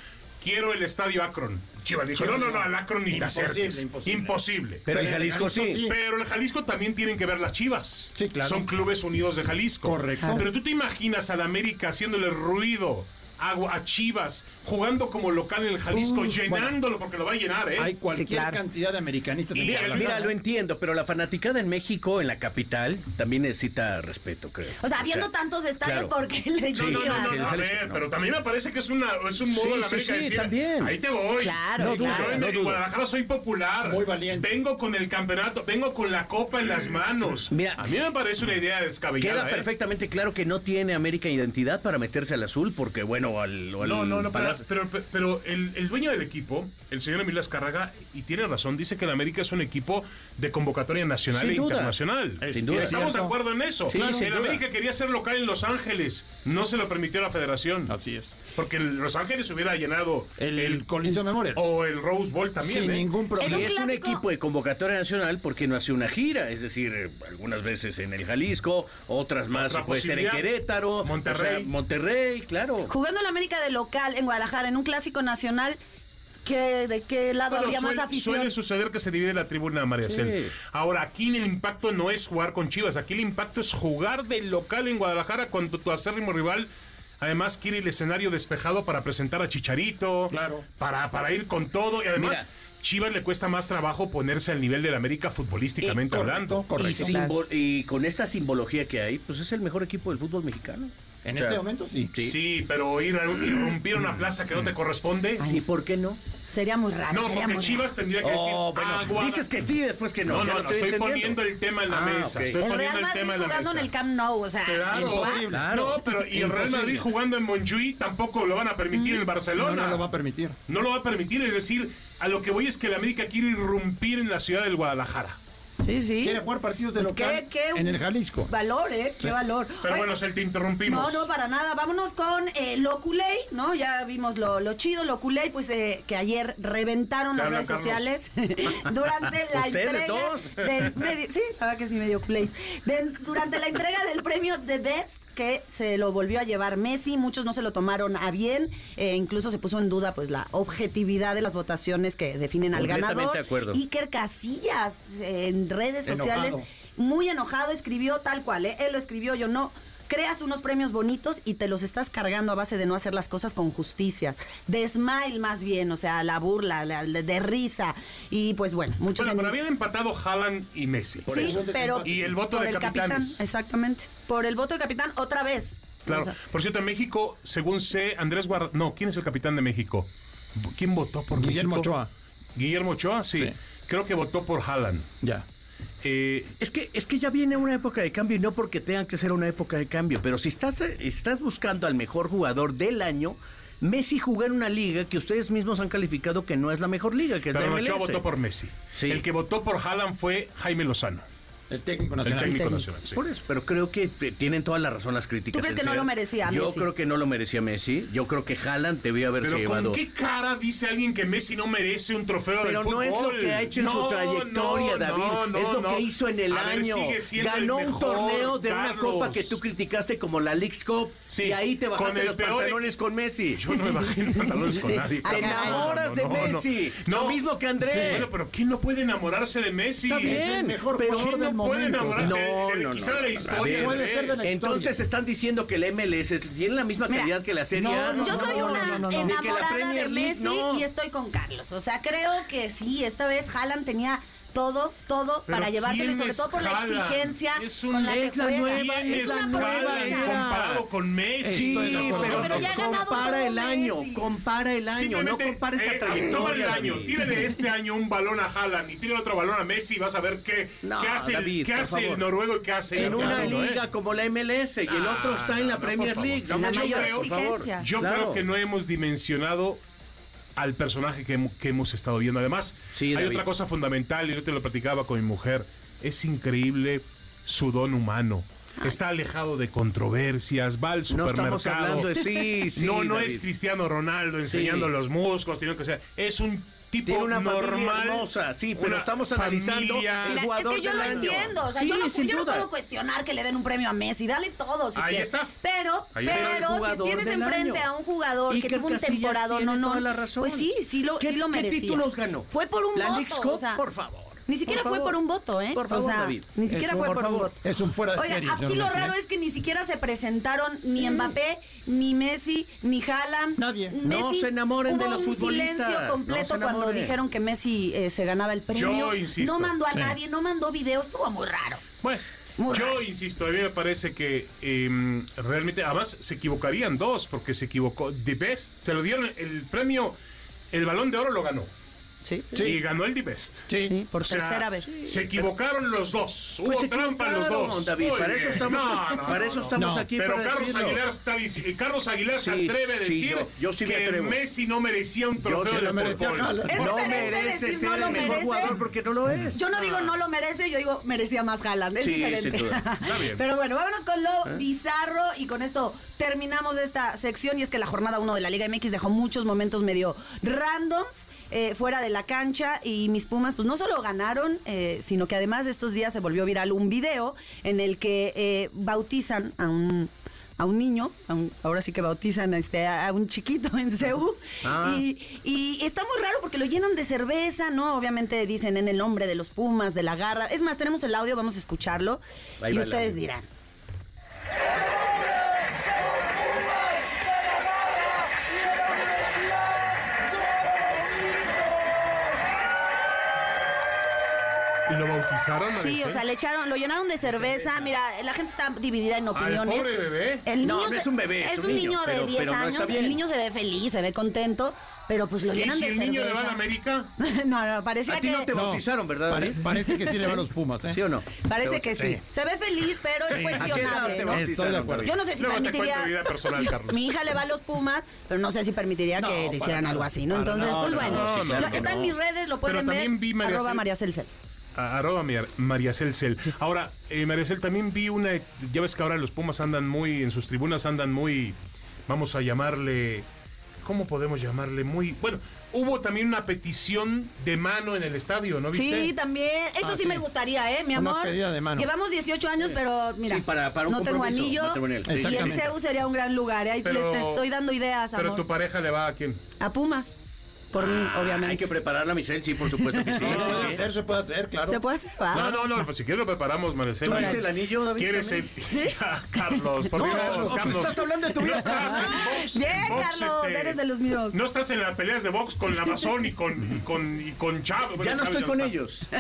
quiero el estadio Akron. Chivas dijo, no, no, no, al Akron ni te Imposible, acerques. imposible. Imposible. Pero el Jalisco sí. Pero el Jalisco también tienen que ver las Chivas. Sí, claro. Son clubes unidos de Jalisco. Correcto. Pero tú te imaginas al América haciéndole ruido a, a Chivas, jugando como local en el Jalisco, llenándolo porque lo va a llenar, ¿eh? Hay cualquier claro. cantidad de americanistas en Y Mira, lo entiendo, pero la fanaticada en México, en la capital, también necesita respeto, creo. O sea, viendo tantos estadios, claro. ¿por qué le No, no, no, no, no, a ver, no. pero también me parece que es, una, es un modo Sí, de la sí, América sí, decir, también. ahí te voy. Claro, No claro. dudo, Yo en dudo. Guadalajara soy popular. Muy valiente. Vengo con el campeonato, vengo con la copa en las manos. Mira, a mí me parece una idea descabellada. Queda ¿eh? perfectamente claro que no tiene América identidad para meterse al azul, porque bueno, al, o al No, no, no, pero, Palacio- pero, pero el, el dueño del equipo, el señor Emilio Azcárraga, y tiene razón, dice que el América es un equipo de convocatoria nacional Sin e duda. internacional. Sin Y duda. estamos de acuerdo en eso. Sí, sin el duda. América quería ser local en Los Ángeles, no se lo permitió la federación. Así es. Porque Los Ángeles hubiera llenado El, Coliseo Memorial. o el Rose Bowl también. Sin ¿eh? ningún Si problema. un es un equipo de convocatoria nacional, ¿por qué no hace una gira? Es decir, algunas veces en el Jalisco, otras más Otra puede ser en. Querétaro, Monterrey. o sea, Monterrey, claro. Jugando en América de local en Guadalajara, en un clásico nacional, ¿qué, ¿de qué lado Bueno, habría suele, más afición? suele suceder que se divide la tribuna María Cel. Sí. Ahora, aquí el impacto no es jugar con Chivas, aquí el impacto es jugar de local en Guadalajara cuando tu acérrimo rival además quiere el escenario despejado para presentar a Chicharito, Claro. para, para ir con todo y además Mira. Chivas le cuesta más trabajo ponerse al nivel del América futbolísticamente Eh, hablando. correcto, Y, correcto. y con esta simbología que hay, pues es el mejor equipo del fútbol mexicano. En O sea, este momento sí. Sí. pero ir a irrumpir una plaza que no te corresponde. ¿Y por qué no? Sería muy raro. No, sería porque muy Chivas tendría que decir. Oh, bueno, "Ah, Guada-". dices que sí, después que no. No, no, no, estoy poniendo el tema en la Ah, mesa. ok. Estoy El poniendo Real el Madrid tema en la jugando en el Camp Nou, o sea, Claro. Imposible. Claro. No, pero y el Real. Madrid jugando en Montjuic tampoco lo van a permitir en Barcelona. No, no lo va a permitir. No lo va a permitir, es decir, a lo que voy es que la América quiere irrumpir en la ciudad del Guadalajara. Sí, sí. Quiere jugar partidos de Pues local qué- qué en el Jalisco. Valor, ¿eh? Qué valor. Pero Oye, bueno, se te interrumpimos. No, no, para nada. Vámonos con eh, Loculey, ¿no? Ya vimos lo, lo chido, Loculey, pues eh, que ayer reventaron las redes Carlos. sociales durante la ¿Ustedes entrega dos? del medio- sí, la verdad que sí medio plays. De- durante la entrega del premio The Best que se lo volvió a llevar Messi, muchos no se lo tomaron a bien, eh, incluso se puso en duda pues la objetividad de las votaciones que definen al ganador. de acuerdo. Iker Casillas eh, en redes sociales Enojado. muy enojado, escribió tal cual, ¿eh? él lo escribió, yo no. Creas unos premios bonitos y te los estás cargando a base de no hacer las cosas con justicia. De smile más bien, o sea, la burla, la- de, de risa. Y pues bueno, muchos... Bueno, en- pero habían empatado Haaland y Messi. sí, pero... Y el voto por de el capitán, exactamente. Por el voto de capitán, otra vez. Claro. O sea, Por cierto, en México, según sé, Andrés Guard... No, ¿quién es el capitán de México? ¿Quién votó por Guillermo México? Ochoa. Guillermo Ochoa, sí. Sí. Creo que votó por Haaland. Ya. Eh, Es que, es que ya viene una época de cambio y no porque tenga que ser una época de cambio, pero si estás, eh, estás buscando al mejor jugador del año, Messi jugó en una liga que ustedes mismos han calificado que no es la mejor liga, que es pero la MLS. votó por Messi. Sí. El que votó por Haaland fue Jaime Lozano, El técnico el nacional. técnico técnico. nacional. sí. Por eso, pero creo que tienen todas las razón las críticas. ¿Tú crees que no lo merecía Yo Messi? creo que no lo merecía Messi. Yo creo que Haaland debió haberse Pero llevado. ¿con qué cara dice alguien que Messi no merece un trofeo Pero del fútbol? no es lo que ha hecho en No, su trayectoria, no, David. no, no, es lo no. que hizo en el A ver, año. sigue siendo Ganó el un torneo de una copa que tú criticaste como la League's Cup. Sí, y ahí te con bajaste el los peor- pantalones con Messi. Yo no me imagino pantalones con nadie. Te enamoras de. Messi. No. Lo mismo que André. Sí, bueno, pero ¿quién no puede enamorarse de Messi? Está bien, Es el mejor pero jugador ¿Quién del no puede No, no, quizá no, Entonces están diciendo que el MLS tiene la misma Mira, calidad que la Serie A. no, Yo no, soy no, una no, enamorada de Messi no. y estoy con Carlos. O sea, creo que sí, esta vez Haaland tenía todo, todo Pero para llevárselo y ¿quién sobre todo por la exigencia Es un- con la que es la juega. nueva- ¿Quién es la una nueva era. comparado con Messi? Sí, Estoy de acuerdo. pero, Pero ya compara el año, Messi. compara el año, no compares eh, la toma trayectoria. el año, tírale este año un balón a Haaland y tírale otro balón a Messi y vas a ver qué, No, qué hace, el- David, qué hace el noruego y qué hace En una argentino, ¿eh? liga como la MLS y el Ah, otro está en la no, Premier. League. La yo Claro. creo que no hemos dimensionado al personaje que, hemo- que hemos estado viendo. Además, Sí, hay David. otra cosa fundamental, y yo te lo platicaba con mi mujer. Es increíble su don humano. Está alejado de controversias, va al No supermercado. estamos hablando de sí, sí. no, no David. es Cristiano Ronaldo enseñando los músculos, sino que sea, es un tipo Tiene una normal. hermosa, sí, pero una estamos analizando familia- el Mira, es jugador que yo del lo año. entiendo, o sea, Sí, yo, no, yo no puedo cuestionar que le den un premio a Messi, dale todo si Ahí quieres. está. Pero, Ahí está. Pero si jugador tienes enfrente año. a un jugador que tuvo un Casillas temporada, no, no, pues sí, sí lo, ¿Qué- sí lo qué merecía. títulos ganó? Fue por un La voto, League's Cup, o sea, por favor. Ni siquiera Por fue favor. por un voto, ¿eh? Por favor, o sea, David. Ni siquiera fue por por, un voto. Es un fuera de Oigan, serie, aquí lo Messi, raro ¿eh? es que ni siquiera se presentaron ni Mbappé, ni Messi, ni Haaland. Nadie. No se enamoren de hubo los un futbolistas. silencio completo cuando dijeron que Messi eh, se ganaba el premio. Yo insisto. No mandó a Sí. nadie, no mandó videos, estuvo muy raro. Bueno, Muy yo raro. insisto, a mí me parece que em, realmente, además se equivocarían dos, porque se equivocó. The Best, te lo dieron el premio, el balón de oro lo ganó. Sí. Y ganó el The Best. Sí. por O sea, tercera vez. Se equivocaron los dos. Pues Hubo trampa los dos. David, para eso estamos, No, no, para eso no. estamos No, aquí Pero para Carlos decirlo. Aguilar, está, dici- Carlos Aguilar se Sí, atreve a sí, decir yo- yo sí me que atrevo. Messi no merecía un trofeo sí de lo merecía no merece ser no lo el mejor merece. jugador porque no lo es. Yo no digo no lo merece, yo digo merecía más Haaland. Es Sí, diferente. sin duda. Está bien. Pero bueno, vámonos con lo bizarro y con esto terminamos esta sección. Y es que la jornada 1 de la Liga MX dejó muchos momentos medio randoms eh, fuera de la cancha. Y mis Pumas, pues no solo ganaron, eh, sino que además estos días se volvió viral un video en el que eh, bautizan a un a un niño, a un- ahora sí que bautizan a, este, a un chiquito en CEU, Ah. y, y está muy raro porque lo llenan de cerveza, ¿no? Obviamente dicen en el nombre de los Pumas, de la garra. Es más, tenemos el audio, vamos a escucharlo Ahí y ustedes dirán. ¿Y lo bautizaron? Sí, o sea, le echaron, lo llenaron de cerveza. Mira, la gente está dividida en opiniones. pobre bebé. El No, niño no se- es un bebé, es un niño, de pero- 10 pero no años. el niño se ve feliz, se ve contento, pero pues lo ¿Y llenan si de el cerveza. niño le va a la América? no, no, parecía A ti que no te No. bautizaron, ¿verdad, Pare- parece que sí le van los Pumas, ¿eh? ¿Sí o no? parece que sí. Sí. Se ve feliz, pero es ¿A qué edad cuestionable, ¿no? Estoy de acuerdo. Yo no sé si Luego permitiría. cuento vida personal, Carlos. Mi hija le va a los Pumas, pero no sé si permitiría No, que le hicieran algo así, ¿no? Entonces, pues No, no, bueno, no, sí, claro lo- que está en no. mis redes, lo pueden ver. también vi María arroba María Celcel. A- Arroba María, Celcel. Ahora, eh, María Cel, también vi una. Ya ves que ahora los Pumas andan muy. En sus tribunas andan muy. Vamos a llamarle. ¿Cómo podemos llamarle? Muy. Bueno, hubo también una petición de mano en el estadio, ¿no viste? Sí, también. Eso Ah, sí, sí. me gustaría, ¿eh? Mi Una amor. pedida de mano. Llevamos 18 años, pero mira, Sí, para- para un no tengo anillo. Y el. CEU sería un gran lugar. ¿eh? Ahí Pero- les te estoy dando ideas, Pero amor. tu pareja le va a quién? A Pumas. Por mí, obviamente. Ah, Hay que prepararla, Michelle, sí, por supuesto que sí. Se sí, puede sí. hacer, se puede hacer, claro. ¿Se puede hacer? Va. No, no, no, pues si quieres lo preparamos, Maricel. ¿Tú viste el anillo, David? ¿Quieres el... Ya, Carlos, por No, Dios, no, pues Carlos. estás hablando de tu vida. No estás en box, Bien, en box, Carlos, este, eres de los míos. No estás en las peleas de box con la Amazon y con, y con, y con Chavo. Bueno, Ya no estoy con ellos.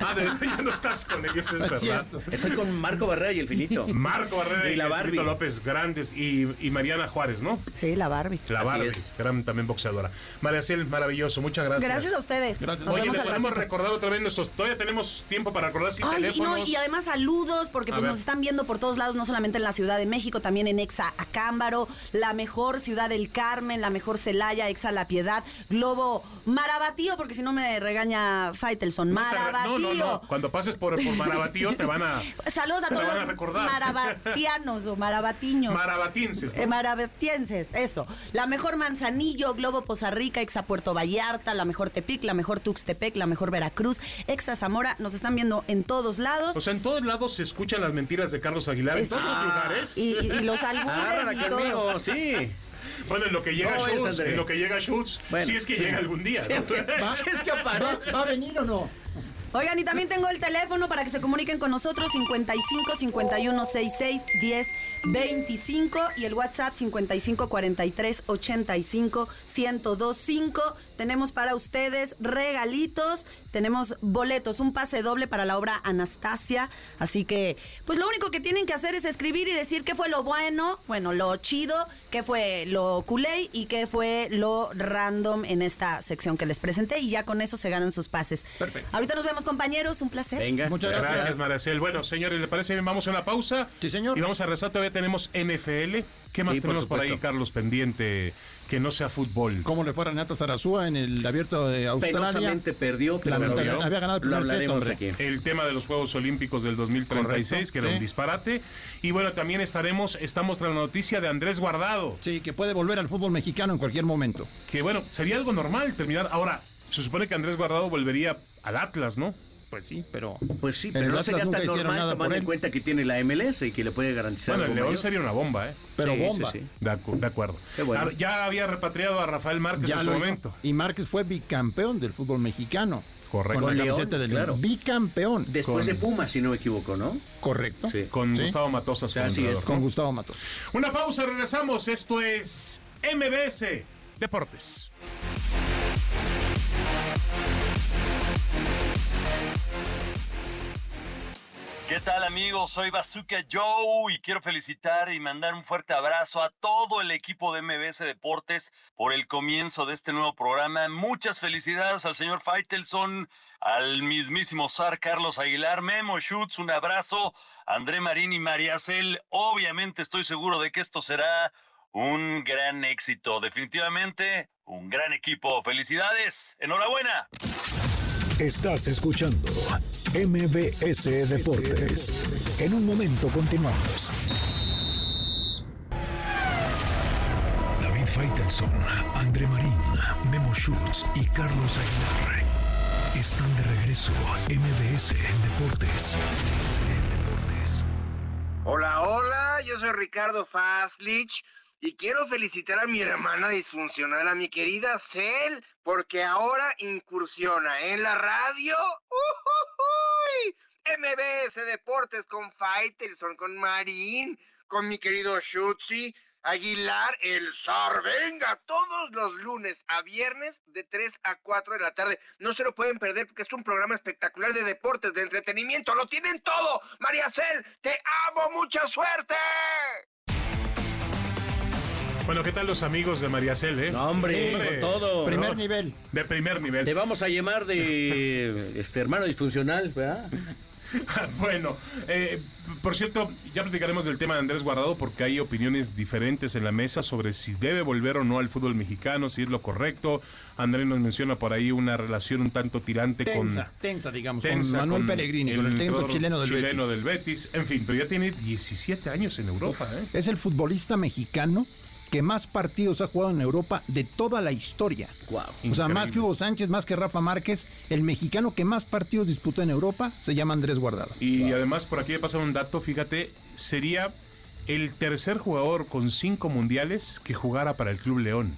Ah, ya no estás con ellos, es, verdad. cierto. Estoy con Marco Barrera y el finito. Marco Barrera Y y, la Barbie. López Grandes y, y Mariana Juárez, ¿no? Sí, la Barbie. La Así Barbie, es. gran también boxeadora. María Maravilloso, muchas gracias. Gracias a ustedes. Gracias. Nos Oye, vemos le al podemos ratito. recordar otra vez nuestros. Todavía tenemos tiempo para recordar si Ay, y, teléfonos. no, y además saludos, porque pues nos están viendo por todos lados, no solamente en la Ciudad de México, también en Exa Acámbaro, la mejor ciudad del Carmen, la mejor Celaya, Exa La Piedad, Globo Marabatío, porque si no me regaña Faitelson, No Marabatío. No, no, no. Cuando pases por, por Marabatío te van a. Saludos a todos los marabatianos o marabatiños. Marabatinses. ¿no? Eh, Marabatienses, eso. La mejor Manzanillo, Globo Poza Rica, Exa Puerto Vallarta, la mejor Tepic, la mejor Tuxtepec, la mejor Veracruz, Exa Zamora. Nos están viendo en todos lados. O sea, en todos lados se escuchan las mentiras de Carlos Aguilar. En todos Ah. lugares. y, y- y los Ah, albures para y todo. sí. Bueno, en lo que llega No, Schultz, en lo que llega Schultz, Bueno, si es que sí. llega algún día. Si ¿no? es que, si es que aparece. ¿Va a venir o no? Oigan, y también tengo el teléfono para que se comuniquen con nosotros, 55 51 66 10 25 y el WhatsApp 55 43 85 1025. Tenemos para ustedes regalitos, tenemos boletos, un pase doble para la obra Anastasia, así que pues lo único que tienen que hacer es escribir y decir qué fue lo bueno, bueno, lo chido, qué fue lo culé y qué fue lo random en esta sección que les presenté y ya con eso se ganan sus pases. Perfecto. Ahorita nos vemos compañeros, un placer. Venga. Muchas Gracias, gracias. Maracel. Bueno, señores, ¿le parece bien? Vamos a una pausa. Sí, señor. Y vamos a rezar. Todavía tenemos NFL. ¿Qué más Sí, tenemos por, ahí. Carlos, pendiente que no sea fútbol? ¿Cómo le fue a Renata Zarazúa en el abierto de Australia? Penosamente perdió, pero había ganado el primer lo set, hablaremos hombre. aquí. el tema de los Juegos Olímpicos del 2036, Correcto, que era sí. un disparate. Y bueno, también estaremos, estamos tras la noticia de Andrés Guardado, Sí, que puede volver al fútbol mexicano en cualquier momento. que bueno, sería algo normal terminar. Ahora, se supone que Andrés Guardado volvería al Atlas, ¿no? Pues sí, pero. Pues sí, pero el no sería nunca tan hicieron normal tomando en cuenta que tiene la MLS y que le puede garantizar Bueno, el León mayor. sería una bomba, ¿eh? Pero Sí, bomba. sí. De, acu- de acuerdo. Qué bueno. Ya había repatriado a Rafael Márquez en su hizo. momento. Y Márquez fue bicampeón del fútbol mexicano. Correcto. Con la camiseta del claro. bicampeón. Después Con- de Pumas, si no me equivoco, ¿no? Correcto. Sí. Con Sí. Gustavo Matosas Así entrenador, es. Con Gustavo Matos. Una pausa, regresamos. Esto es MBS Deportes. ¿Qué tal amigos? Soy Bazooka Joe y quiero felicitar y mandar un fuerte abrazo a todo el equipo de MBS Deportes por el comienzo de este nuevo programa. Muchas felicidades al señor Faitelson, al mismísimo Zar Carlos Aguilar, Memo Schutz, un abrazo, André Marín y María Cel. Obviamente estoy seguro de que esto será un gran éxito. Definitivamente un gran equipo. Felicidades. Enhorabuena. Estás escuchando MBS Deportes. En un momento continuamos. David Faitelson, André Marín, Memo Schutz y Carlos Aguilar están de regreso. MBS Deportes. Deportes. Hola, hola, yo soy Ricardo Faslich y quiero felicitar a mi hermana disfuncional, a mi querida Cel, porque ahora incursiona en la radio. ¡Ujujuy! MBS Deportes con Faitelson, con Marín, con mi querido Schutzi. Aguilar, el zar, venga, todos los lunes a viernes de 3 a 4 de la tarde. No se lo pueden perder porque es un programa espectacular de deportes, de entretenimiento. Lo tienen todo. María Cel, te amo, mucha suerte. Bueno, ¿qué tal los amigos de María Cel, eh? No, hombre, con todo. Primer ¿no? nivel. De primer nivel. Te vamos a llamar de este hermano disfuncional, ¿verdad? bueno, eh, por cierto, ya platicaremos del tema de Andrés Guardado porque hay opiniones diferentes en la mesa sobre si debe volver o no al fútbol mexicano, si es lo correcto. Andrés nos menciona por ahí una relación un tanto tirante Tensa, con... tensa, digamos, tensa con Manuel Pellegrini, con el técnico chileno del chileno Betis. del Betis. En fin, pero ya tiene 17 años en Europa, ¿eh? Es el futbolista mexicano que más partidos ha jugado en Europa de toda la historia. Wow. O sea, más que Hugo Sánchez, más que Rafa Márquez, el mexicano que más partidos disputó en Europa se llama Andrés Guardado. Y además, por aquí me pasa un dato, fíjate, sería el tercer jugador con cinco mundiales que jugara para el Club León.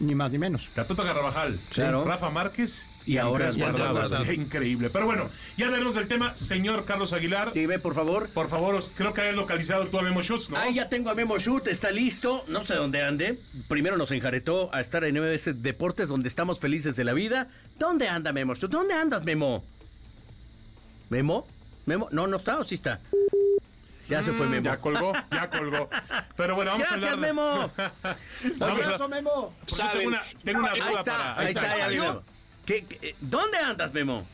Ni más ni menos. La Tota Carvajal, Claro. Rafa Márquez y, ahora Andrés Guardado. Increíble. Pero bueno, ya hablaremos del tema. Señor Carlos Aguilar, Dime, por favor. por favor, creo que hayas localizado tú a Memo Schutz, ¿no? Ahí ya tengo a Memo Shoot, está listo, no sé dónde ande. Primero nos enjaretó a estar en MBS Deportes, donde estamos felices de la vida. ¿Dónde anda Memo Shoot? ¿Dónde andas, Memo? ¿Memo? ¿Memo? No, no está o sí está. Ya se fue Mm, Memo. Ya colgó, ya colgó. Pero bueno, vamos Gracias, a hablar. Memo. vamos a... ¡Abrazo, Memo! Tengo una, tengo una Ahí duda está, para. ahí está, ya vi, ¿Yo? ¿Qué- qué- ¿Dónde andas, Memo?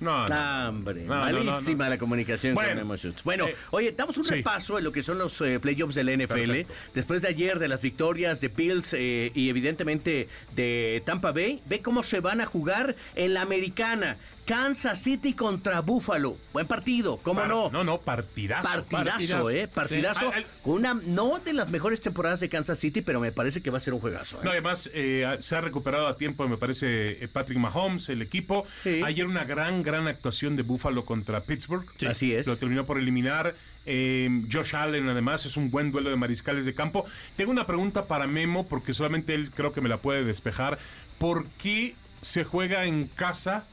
No, no. Hombre, No, no, no, no. malísima la comunicación Bueno, con Memo Schutz. Bueno, eh, oye, damos un sí. repaso en lo que son los eh, playoffs de la NFL. Perfecto. Después de ayer de las victorias de Bills eh, y evidentemente de Tampa Bay, ve cómo se van a jugar en la americana. Kansas City contra Buffalo. Buen partido, ¿cómo Par- no? No, no, partidazo. Partidazo, partidazo. ¿eh? Partidazo. Sí. Al- al- Con una, no de las mejores temporadas de Kansas City, pero me parece que va a ser un juegazo. ¿eh? No, además eh, se ha recuperado a tiempo, me parece, eh, Patrick Mahomes, el equipo. Sí. Ayer una gran, gran actuación de Buffalo contra Pittsburgh. Así es. Lo terminó por eliminar. Eh, Josh Allen, además, es un buen duelo de mariscales de campo. Tengo una pregunta para Memo, porque solamente él creo que me la puede despejar. ¿Por qué se juega en casa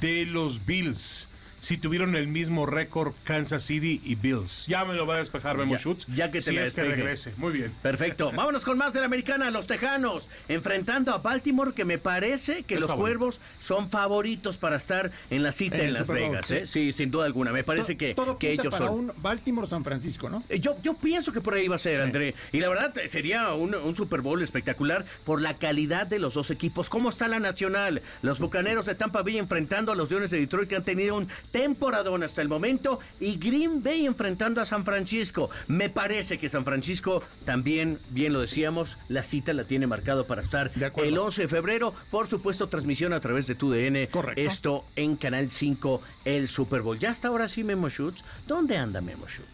de los Bills? Si tuvieron el mismo récord Kansas City y Bills. Ya me lo va a despejar Memo Ya- Schutz. ya que te si es que regrese. Muy bien. Perfecto. Vámonos con más de la americana. Los Tejanos enfrentando a Baltimore, que me parece que Es los favorito. Cuervos son favoritos para estar en la cita En Las Vegas. sí. ¿eh? Sí, sin duda alguna. Me parece To- que, todo que ellos para son. un Baltimore-San Francisco, ¿no? Eh, Yo, yo pienso que por ahí va a ser, André. Y la verdad sería un, un Super Bowl espectacular por la calidad de los dos equipos. ¿Cómo está la nacional? Los Bucaneros de Tampa Bay enfrentando a los Leones de Detroit que han tenido un temporadón hasta el momento. Y Green Bay enfrentando a San Francisco. Me parece que San Francisco también, bien lo decíamos, la cita la tiene marcado para estar De el 11 de febrero. Por supuesto, transmisión a través de TUDN. Correcto. Esto en Canal 5, el Super Bowl. Ya hasta ahora sí, Memo Schutz. ¿Dónde anda Memo Schutz?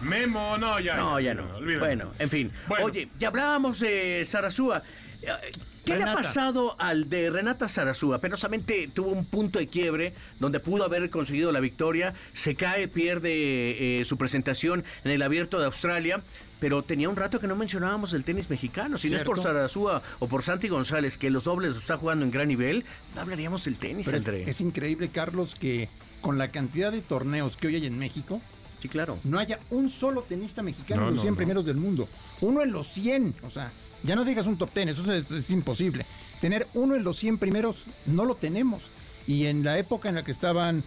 Memo, no, ya. No, ya no. Bueno, en fin. Bueno. Oye, ya hablábamos de Sarasúa. ¿Qué le ha pasado al de Renata Sarazúa? Penosamente tuvo un punto de quiebre donde pudo haber conseguido la victoria, se cae, pierde eh, su presentación en el Abierto de Australia, pero tenía un rato que no mencionábamos el tenis mexicano. Si no es por. Sarazúa o por Santi González, que los dobles está jugando en gran nivel, no hablaríamos del tenis, Pero es, André. es increíble, Carlos, que con la cantidad de torneos que hoy hay en México, Sí, claro. no haya un solo tenista mexicano No, en los no, 100 no. primeros del mundo. Uno en los 100. O sea, ya no digas un top 10, eso es, es imposible. Tener uno en los 100 primeros no lo tenemos. Y en la época en la que estaban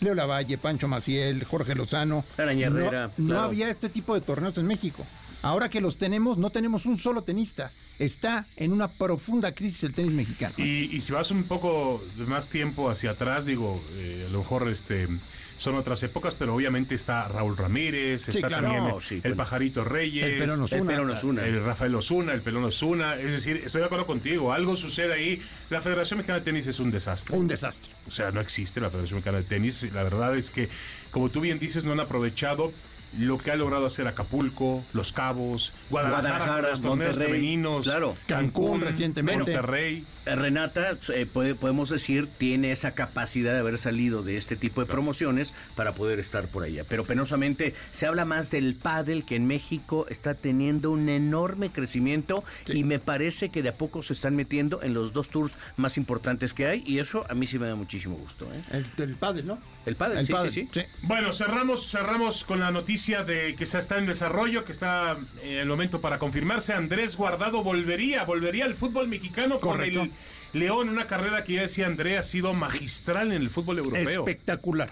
Leo Lavalle, Pancho Maciel, Jorge Lozano, Araña no- Herrera, no, claro. había este tipo de torneos en México. Ahora que los tenemos, no tenemos un solo tenista. Está en una profunda crisis el tenis mexicano. Y, y si vas un poco de más tiempo hacia atrás, digo, eh, a lo mejor este son otras épocas, pero obviamente está Raúl Ramírez, Sí, está claro. también No, el, sí, el bueno. Pajarito Reyes, El Pelón El Osuna. Pelón Osuna. el Rafael Osuna, el Pelón Osuna. Es decir, estoy de acuerdo contigo, algo sucede ahí. La Federación Mexicana de Tenis es un desastre. Un desastre. O sea, no existe la Federación Mexicana de Tenis. La verdad es que, como tú bien dices, no han aprovechado lo que ha logrado hacer Acapulco, Los Cabos, Guadalajara, Guadalajara, con los torneos Monterrey, femeninos, claro. Cancún, Cancún recientemente. Monterrey. Eh, Renata, eh, puede- podemos decir, tiene esa capacidad de haber salido de este tipo de promociones para poder estar por allá. Pero penosamente se habla más del pádel que en México está teniendo un enorme crecimiento y me parece que de a poco se están metiendo en los dos tours más importantes que hay y eso a mí sí me da muchísimo gusto. ¿eh? El, el pádel, ¿no? El pádel, El sí, pádel, sí, sí. Bueno, cerramos, cerramos con la noticia de que se está en desarrollo, que está en el momento para confirmarse. Andrés Guardado volvería, volvería al fútbol mexicano Correcto. con el León, una carrera que ya decía André ha sido magistral en el fútbol europeo. Espectacular.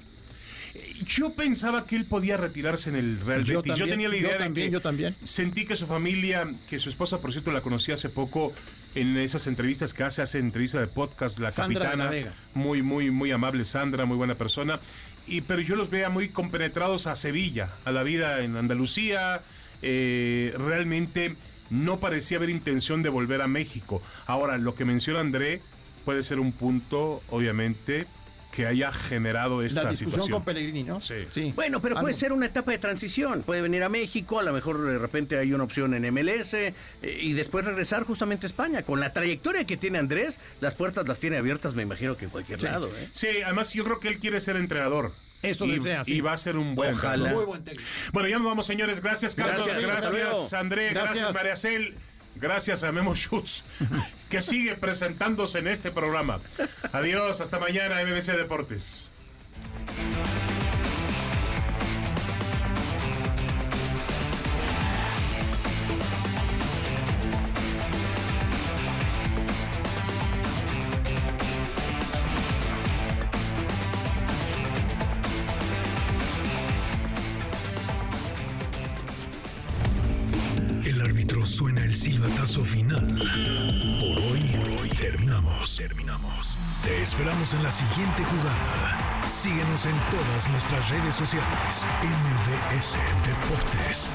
Yo pensaba que él podía retirarse en el Real Yo Betis. yo también, tenía la yo idea de también, que yo también. sentí que su familia, que su esposa, por cierto, la conocí hace poco en esas entrevistas que hace, hace entrevista de podcast, la Sandra de capitana, Vega. muy, muy, muy amable Sandra, muy buena persona. Y, pero yo los veía muy compenetrados a Sevilla, a la vida en Andalucía. eh, realmente no parecía haber intención de volver a México. Ahora, lo que menciona André puede ser un punto, obviamente, que haya generado esta La discusión situación. con Pellegrini, ¿no? Sí. Bueno, pero puede Algo. ser una etapa de transición. Puede venir a México, a lo mejor de repente hay una opción en MLS eh, y después regresar justamente a España. Con la trayectoria que tiene Andrés, las puertas las tiene abiertas, me imagino que en cualquier Sí. lado. ¿eh? Sí, además yo creo que él quiere ser entrenador. Eso y, desea, sí. Y va a ser un buen Ojalá. Muy buen técnico. Bueno, ya nos vamos, señores. Gracias, Carlos. Gracias, Gracias. André. Gracias, Gracias. María Cel. Gracias a Memo Schutz, que sigue presentándose en este programa. Adiós, hasta mañana, MBC Deportes. Esperamos en la siguiente jugada. Síguenos en todas nuestras redes sociales. MVS Deportes.